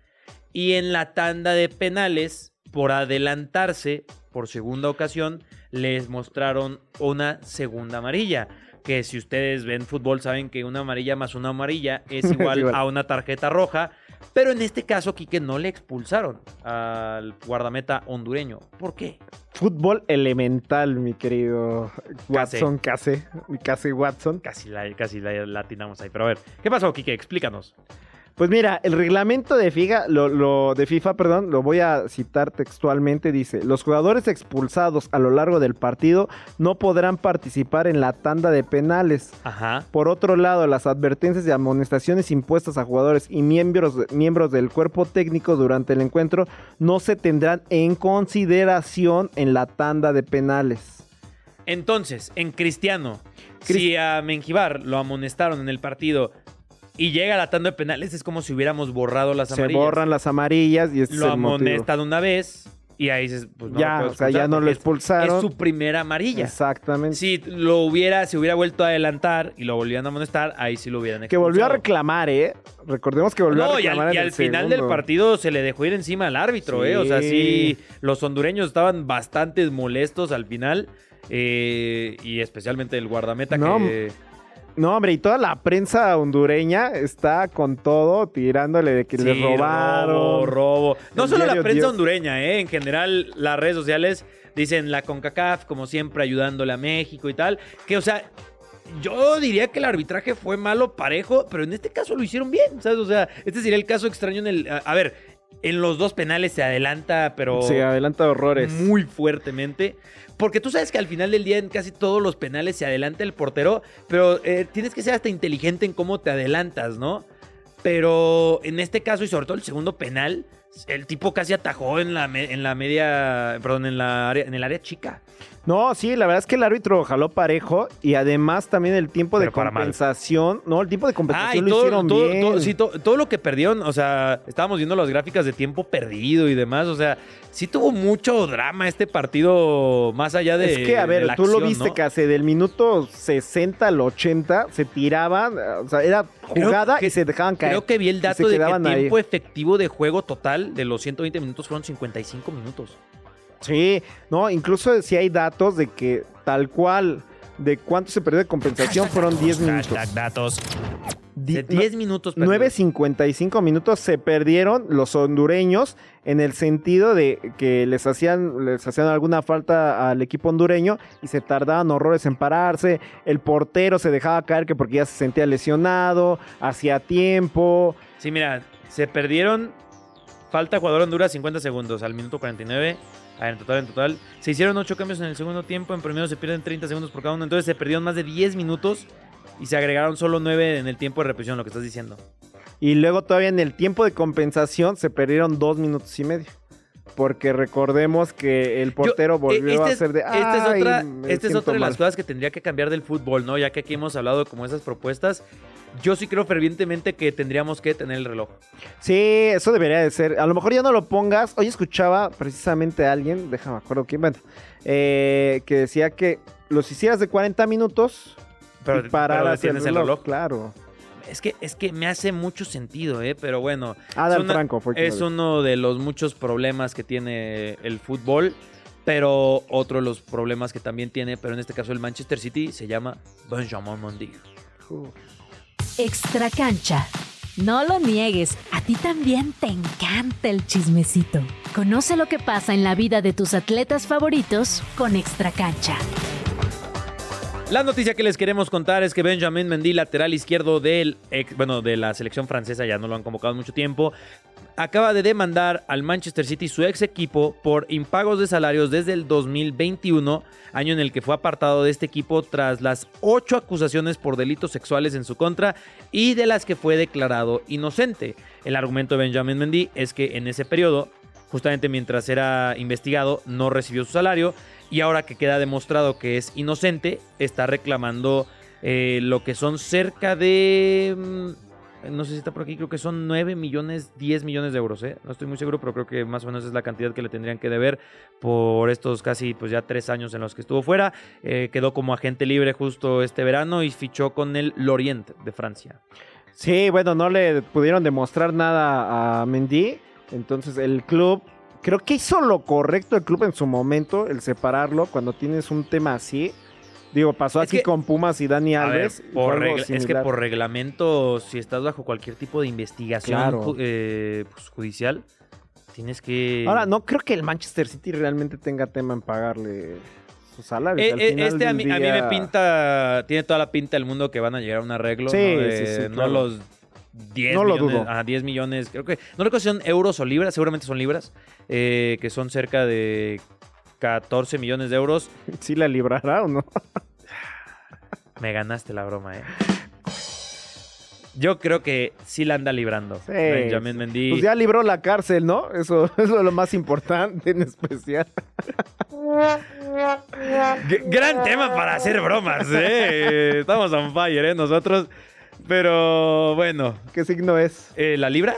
y en la tanda de penales, por adelantarse por segunda ocasión, les mostraron una segunda amarilla. Que si ustedes ven fútbol saben que una amarilla más una amarilla es igual igual. a una tarjeta roja. Pero en este caso, Quique no le expulsaron al guardameta hondureño. ¿Por qué? Fútbol elemental, mi querido. Watson Case. Case Watson. Casi la, casi la latinamos ahí. Pero a ver, ¿qué pasó, Quique? Explícanos. Pues mira, el reglamento de FIFA, lo, lo- de FIFA, perdón, lo voy a citar textualmente, dice, los jugadores expulsados a lo largo del partido no podrán participar en la tanda de penales. Ajá. Por otro lado, las advertencias y amonestaciones impuestas a jugadores y miembros, miembros del cuerpo técnico durante el encuentro no se tendrán en consideración en la tanda de penales. Entonces, en Cristiano, si a Menjivar lo amonestaron en el partido y llega a la tanda de penales, es como si hubiéramos borrado las Se amarillas. borran las amarillas y este Lo es el una vez y ahí dices, pues no Ya, lo o sea, ya no lo es- expulsaron. Es su primera amarilla. Exactamente. Si lo hubiera, si hubiera vuelto a adelantar y lo volvían a amonestar, ahí sí lo hubieran Que volvió a expulsado. reclamar, ¿eh? Recordemos que volvió a No, y reclamar al, y en al final del partido se le dejó ir encima al árbitro, ¿eh? O sea, Sí. sí, los hondureños estaban bastante molestos al final. eh, y especialmente el guardameta No, que... No, hombre, y toda la prensa hondureña está con todo tirándole de que Sí, le robaron. Robo, robo. No solo la prensa Dios. hondureña, ¿eh? En general, las redes sociales dicen la CONCACAF, como siempre, ayudándole a México y tal. Que, o sea, yo diría que el arbitraje fue malo, parejo, pero en este caso lo hicieron bien, ¿sabes? O sea, este sería el caso extraño en el... A, a ver, en los dos penales se adelanta, pero... Se adelanta horrores. Muy fuertemente. Porque tú sabes que al final del día en casi todos los penales se adelanta el portero, pero eh, tienes que ser hasta inteligente en cómo te adelantas, ¿no? Pero en este caso, y sobre todo el segundo penal, El tipo casi atajó en la, en la media, perdón, en la área, en el área chica. No, sí, la verdad es que el árbitro jaló parejo y además también el tiempo de Pero compensación. No, el tiempo de Ah, y compensación lo todo, hicieron todo- bien. todo- sí, to- todo lo que perdieron, o sea, estábamos viendo las gráficas de tiempo perdido y demás, o sea, sí tuvo mucho drama este partido más allá de. es que, a ver, tú lo viste ¿no? que hace del minuto 60 al 80 se tiraban, o sea, era jugada que- y se dejaban caer. Creo que vi el dato de que ahí. tiempo efectivo de juego total de los 120 minutos fueron 55 minutos. Sí, no, incluso si hay datos de que tal cual de cuánto se perdió de compensación fueron 10 minutos. datos. Di- De 10 minutos. perdidos. 9.55 minutos se perdieron los hondureños en el sentido de que les hacían, les hacían alguna falta al equipo hondureño y se tardaban horrores en pararse. El portero se dejaba caer que porque ya se sentía lesionado, hacía tiempo. Sí, mira, se perdieron. Falta jugador Honduras 50 segundos al minuto 49. A ver, en total, en total. Se hicieron 8 cambios en el segundo tiempo. En promedio se pierden 30 segundos por cada uno. Entonces se perdieron más de 10 minutos. Y se agregaron solo 9 en el tiempo de repetición, lo que estás diciendo. Y luego todavía en el tiempo de compensación se perdieron dos minutos y medio. Porque recordemos que el portero Yo- volvió este a ser de... Esta es "Ay, otra, esta es otra de las mal". cosas que tendría que cambiar del fútbol, ¿no? Ya que aquí hemos hablado como esas propuestas. Yo sí creo fervientemente que tendríamos que tener el reloj. Sí, eso debería de ser. A lo mejor ya no lo pongas. Hoy escuchaba precisamente a alguien, déjame acuerdo quién, bueno, eh, que decía que los hicieras de 40 minutos Pero, y pararas pero el detienes reloj. el reloj. Claro. Es que, es que me hace mucho sentido, ¿eh? Pero bueno. Adam es una- Franco fue Es uno de los muchos problemas que tiene el fútbol. Pero otro de los problemas que también tiene, pero en este caso el Manchester City, se llama Benjamin Mendy. Extra cancha. No lo niegues, a ti también te encanta el chismecito. Conoce lo que pasa en la vida de tus atletas favoritos con Extra cancha. La noticia que les queremos contar es que Benjamin Mendy, lateral izquierdo del ex- bueno, de la selección francesa, ya no lo han convocado mucho tiempo, acaba de demandar al Manchester City, su ex equipo, por impagos de salarios desde el 2021, año en el que fue apartado de este equipo tras las ocho acusaciones por delitos sexuales en su contra y de las que fue declarado inocente. El argumento de Benjamin Mendy es que en ese periodo, justamente mientras era investigado, no recibió su salario y ahora que queda demostrado que es inocente, está reclamando eh, lo que son cerca de... mm, No sé si está por aquí, creo que son 9 millones, 10 millones de euros, ¿eh? No estoy muy seguro, pero creo que más o menos es la cantidad que le tendrían que deber por estos casi, pues ya tres años en los que estuvo fuera. Eh, quedó como agente libre justo este verano y fichó con el Lorient de Francia. Sí, bueno, no le pudieron demostrar nada a Mendy. Entonces el club, creo que hizo lo correcto el club en su momento, el separarlo cuando tienes un tema así. Digo, pasó Es aquí que- con Pumas y Dani ver, Alves. por es que por reglamento, si estás bajo cualquier tipo de investigación Claro. ju- eh, pues, judicial, tienes que... Ahora, no creo que el Manchester City realmente tenga tema en pagarle sus salarios. Eh, Al eh, final este a mí, a mí me pinta, tiene toda la pinta del mundo que van a llegar a un arreglo. Sí, ¿no? De- sí, sí, no los 10 No lo millones, dudo. ajá, 10 millones, creo que, no recuerdo si son euros o libras, seguramente son libras, eh, que son cerca de 14 millones de euros. ¿Sí la librará o no? Me ganaste la broma, eh. Yo creo que sí la anda librando. Sí, Benjamin. Mendy. Pues ya libró la cárcel, ¿no? Eso, eso es lo más importante en especial. Gran tema para hacer bromas, ¿eh? Estamos on fire, ¿eh? Nosotros. Pero bueno, ¿Qué signo es? eh, ¿la libra?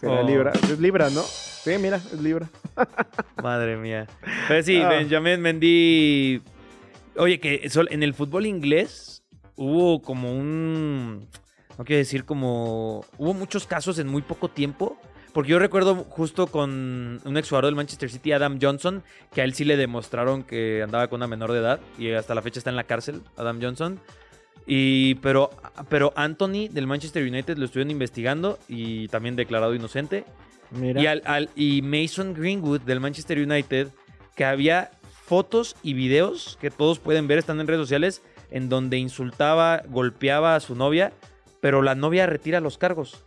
¿Será Oh. Libra? Es Libra, ¿no? Sí, mira, es Libra. Madre mía. Pero sí, Ah. Benjamin Mendy. Oye, que en el fútbol inglés hubo como un. No quiero decir como. Hubo muchos casos en muy poco tiempo. Porque yo recuerdo justo con un exjugador del Manchester City, Adam Johnson, que a él sí le demostraron que andaba con una menor de edad y hasta la fecha está en la cárcel, Adam Johnson. Y, pero, pero Anthony del Manchester United lo estuvieron investigando y también declarado inocente. Mira. Y, al, al- y Mason Greenwood del Manchester United, que había fotos y videos que todos pueden ver, están en redes sociales, en donde insultaba, golpeaba a su novia, pero la novia retira los cargos.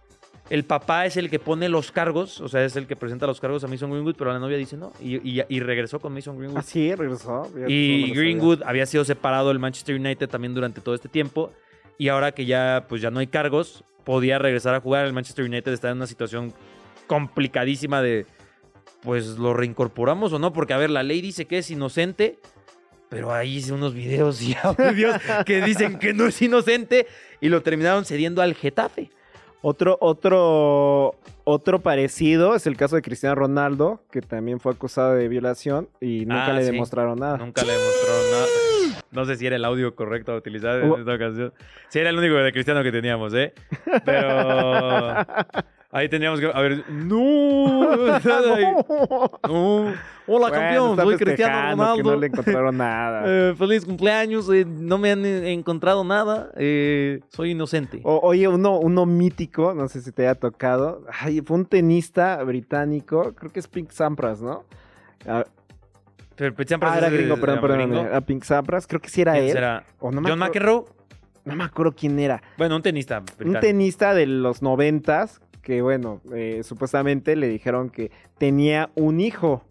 El papá es el que pone los cargos, o sea, es el que presenta los cargos a Mason Greenwood, pero la novia dice no, y, y- y regresó con Mason Greenwood. Ah, sí, regresó. Y. Greenwood había sido separado del Manchester United también durante todo este tiempo. Y ahora que ya, pues ya no hay cargos, podía regresar a jugar. El Manchester United está en una situación complicadísima de, pues lo reincorporamos o no, porque a ver, la ley dice que es inocente, pero ahí hice unos videos y audios que dicen que no es inocente y lo terminaron cediendo al Getafe. Otro, otro, otro parecido es el caso de Cristiano Ronaldo, que también fue acusado de violación y nunca Ah, le sí. demostraron nada. Nunca le demostraron nada. No sé si era el audio correcto a utilizar en Hubo- esta ocasión. Sí, era el único de Cristiano que teníamos, ¿eh? Pero ahí tendríamos que... A ver, no. no. Hola, campeón. Soy Cristiano que Ronaldo. no le encontraron nada. Eh, feliz cumpleaños. eh, no me han eh, encontrado nada. eh, soy inocente. O- oye, uno, uno mítico, no sé si te haya tocado. Ay, fue un tenista británico, creo que es Pink Sampras, ¿no? Ah, Pero, siempre ah, era gringo, perdón, perdón. gringo. Era Pink Sampras, creo que sí era ¿Quién él. será? O no John McEnroe. No me acuerdo quién era. Bueno, un tenista. Un tenista de los noventas que, bueno, eh, supuestamente le dijeron que tenía un hijo.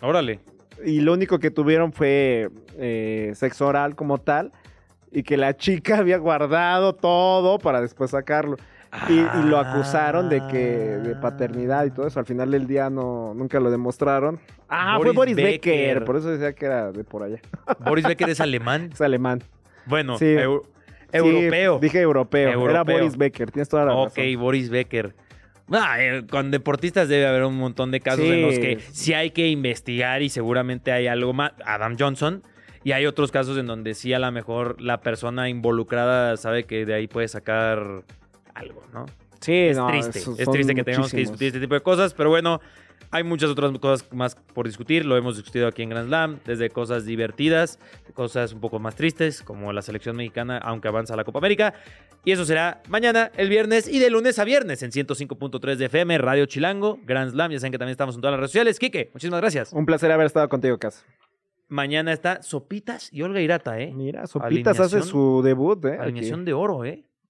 Órale. Y lo único que tuvieron fue eh, sexo oral como tal. Y que la chica había guardado todo para después sacarlo. Y, y lo acusaron de que de paternidad y todo eso. Al final del día no, nunca lo demostraron. Ah, fue Boris Becker. Becker. Por eso decía que era de por allá. Boris Becker es alemán. Es alemán. Bueno, Sí. eu- Sí, europeo. dije europeo. Era. Boris Becker. Tienes toda la Ok, razón. Boris Becker. Ah, eh, con deportistas debe haber un montón de casos Sí. en los que sí hay que investigar y seguramente hay algo más. Adam Johnson. Y hay otros casos en donde sí a lo mejor la persona involucrada sabe que de ahí puede sacar algo, ¿no? Sí, Es no, triste. Es triste que tengamos que discutir este tipo de cosas, pero bueno, hay muchas otras cosas más por discutir. Lo hemos discutido aquí en Grand Slam, desde cosas divertidas, cosas un poco más tristes, como la selección mexicana, aunque avanza la Copa América. Y eso será mañana, el viernes y de lunes a viernes en 105.3 de FM, Radio Chilango, Grand Slam. Ya saben que también estamos en todas las redes sociales. Quique, muchísimas gracias. Un placer haber estado contigo, Cas. Mañana está Sopitas y Olga Irata, ¿eh? Mira, Sopitas hace su debut, ¿eh? Alineación de oro, ¿eh?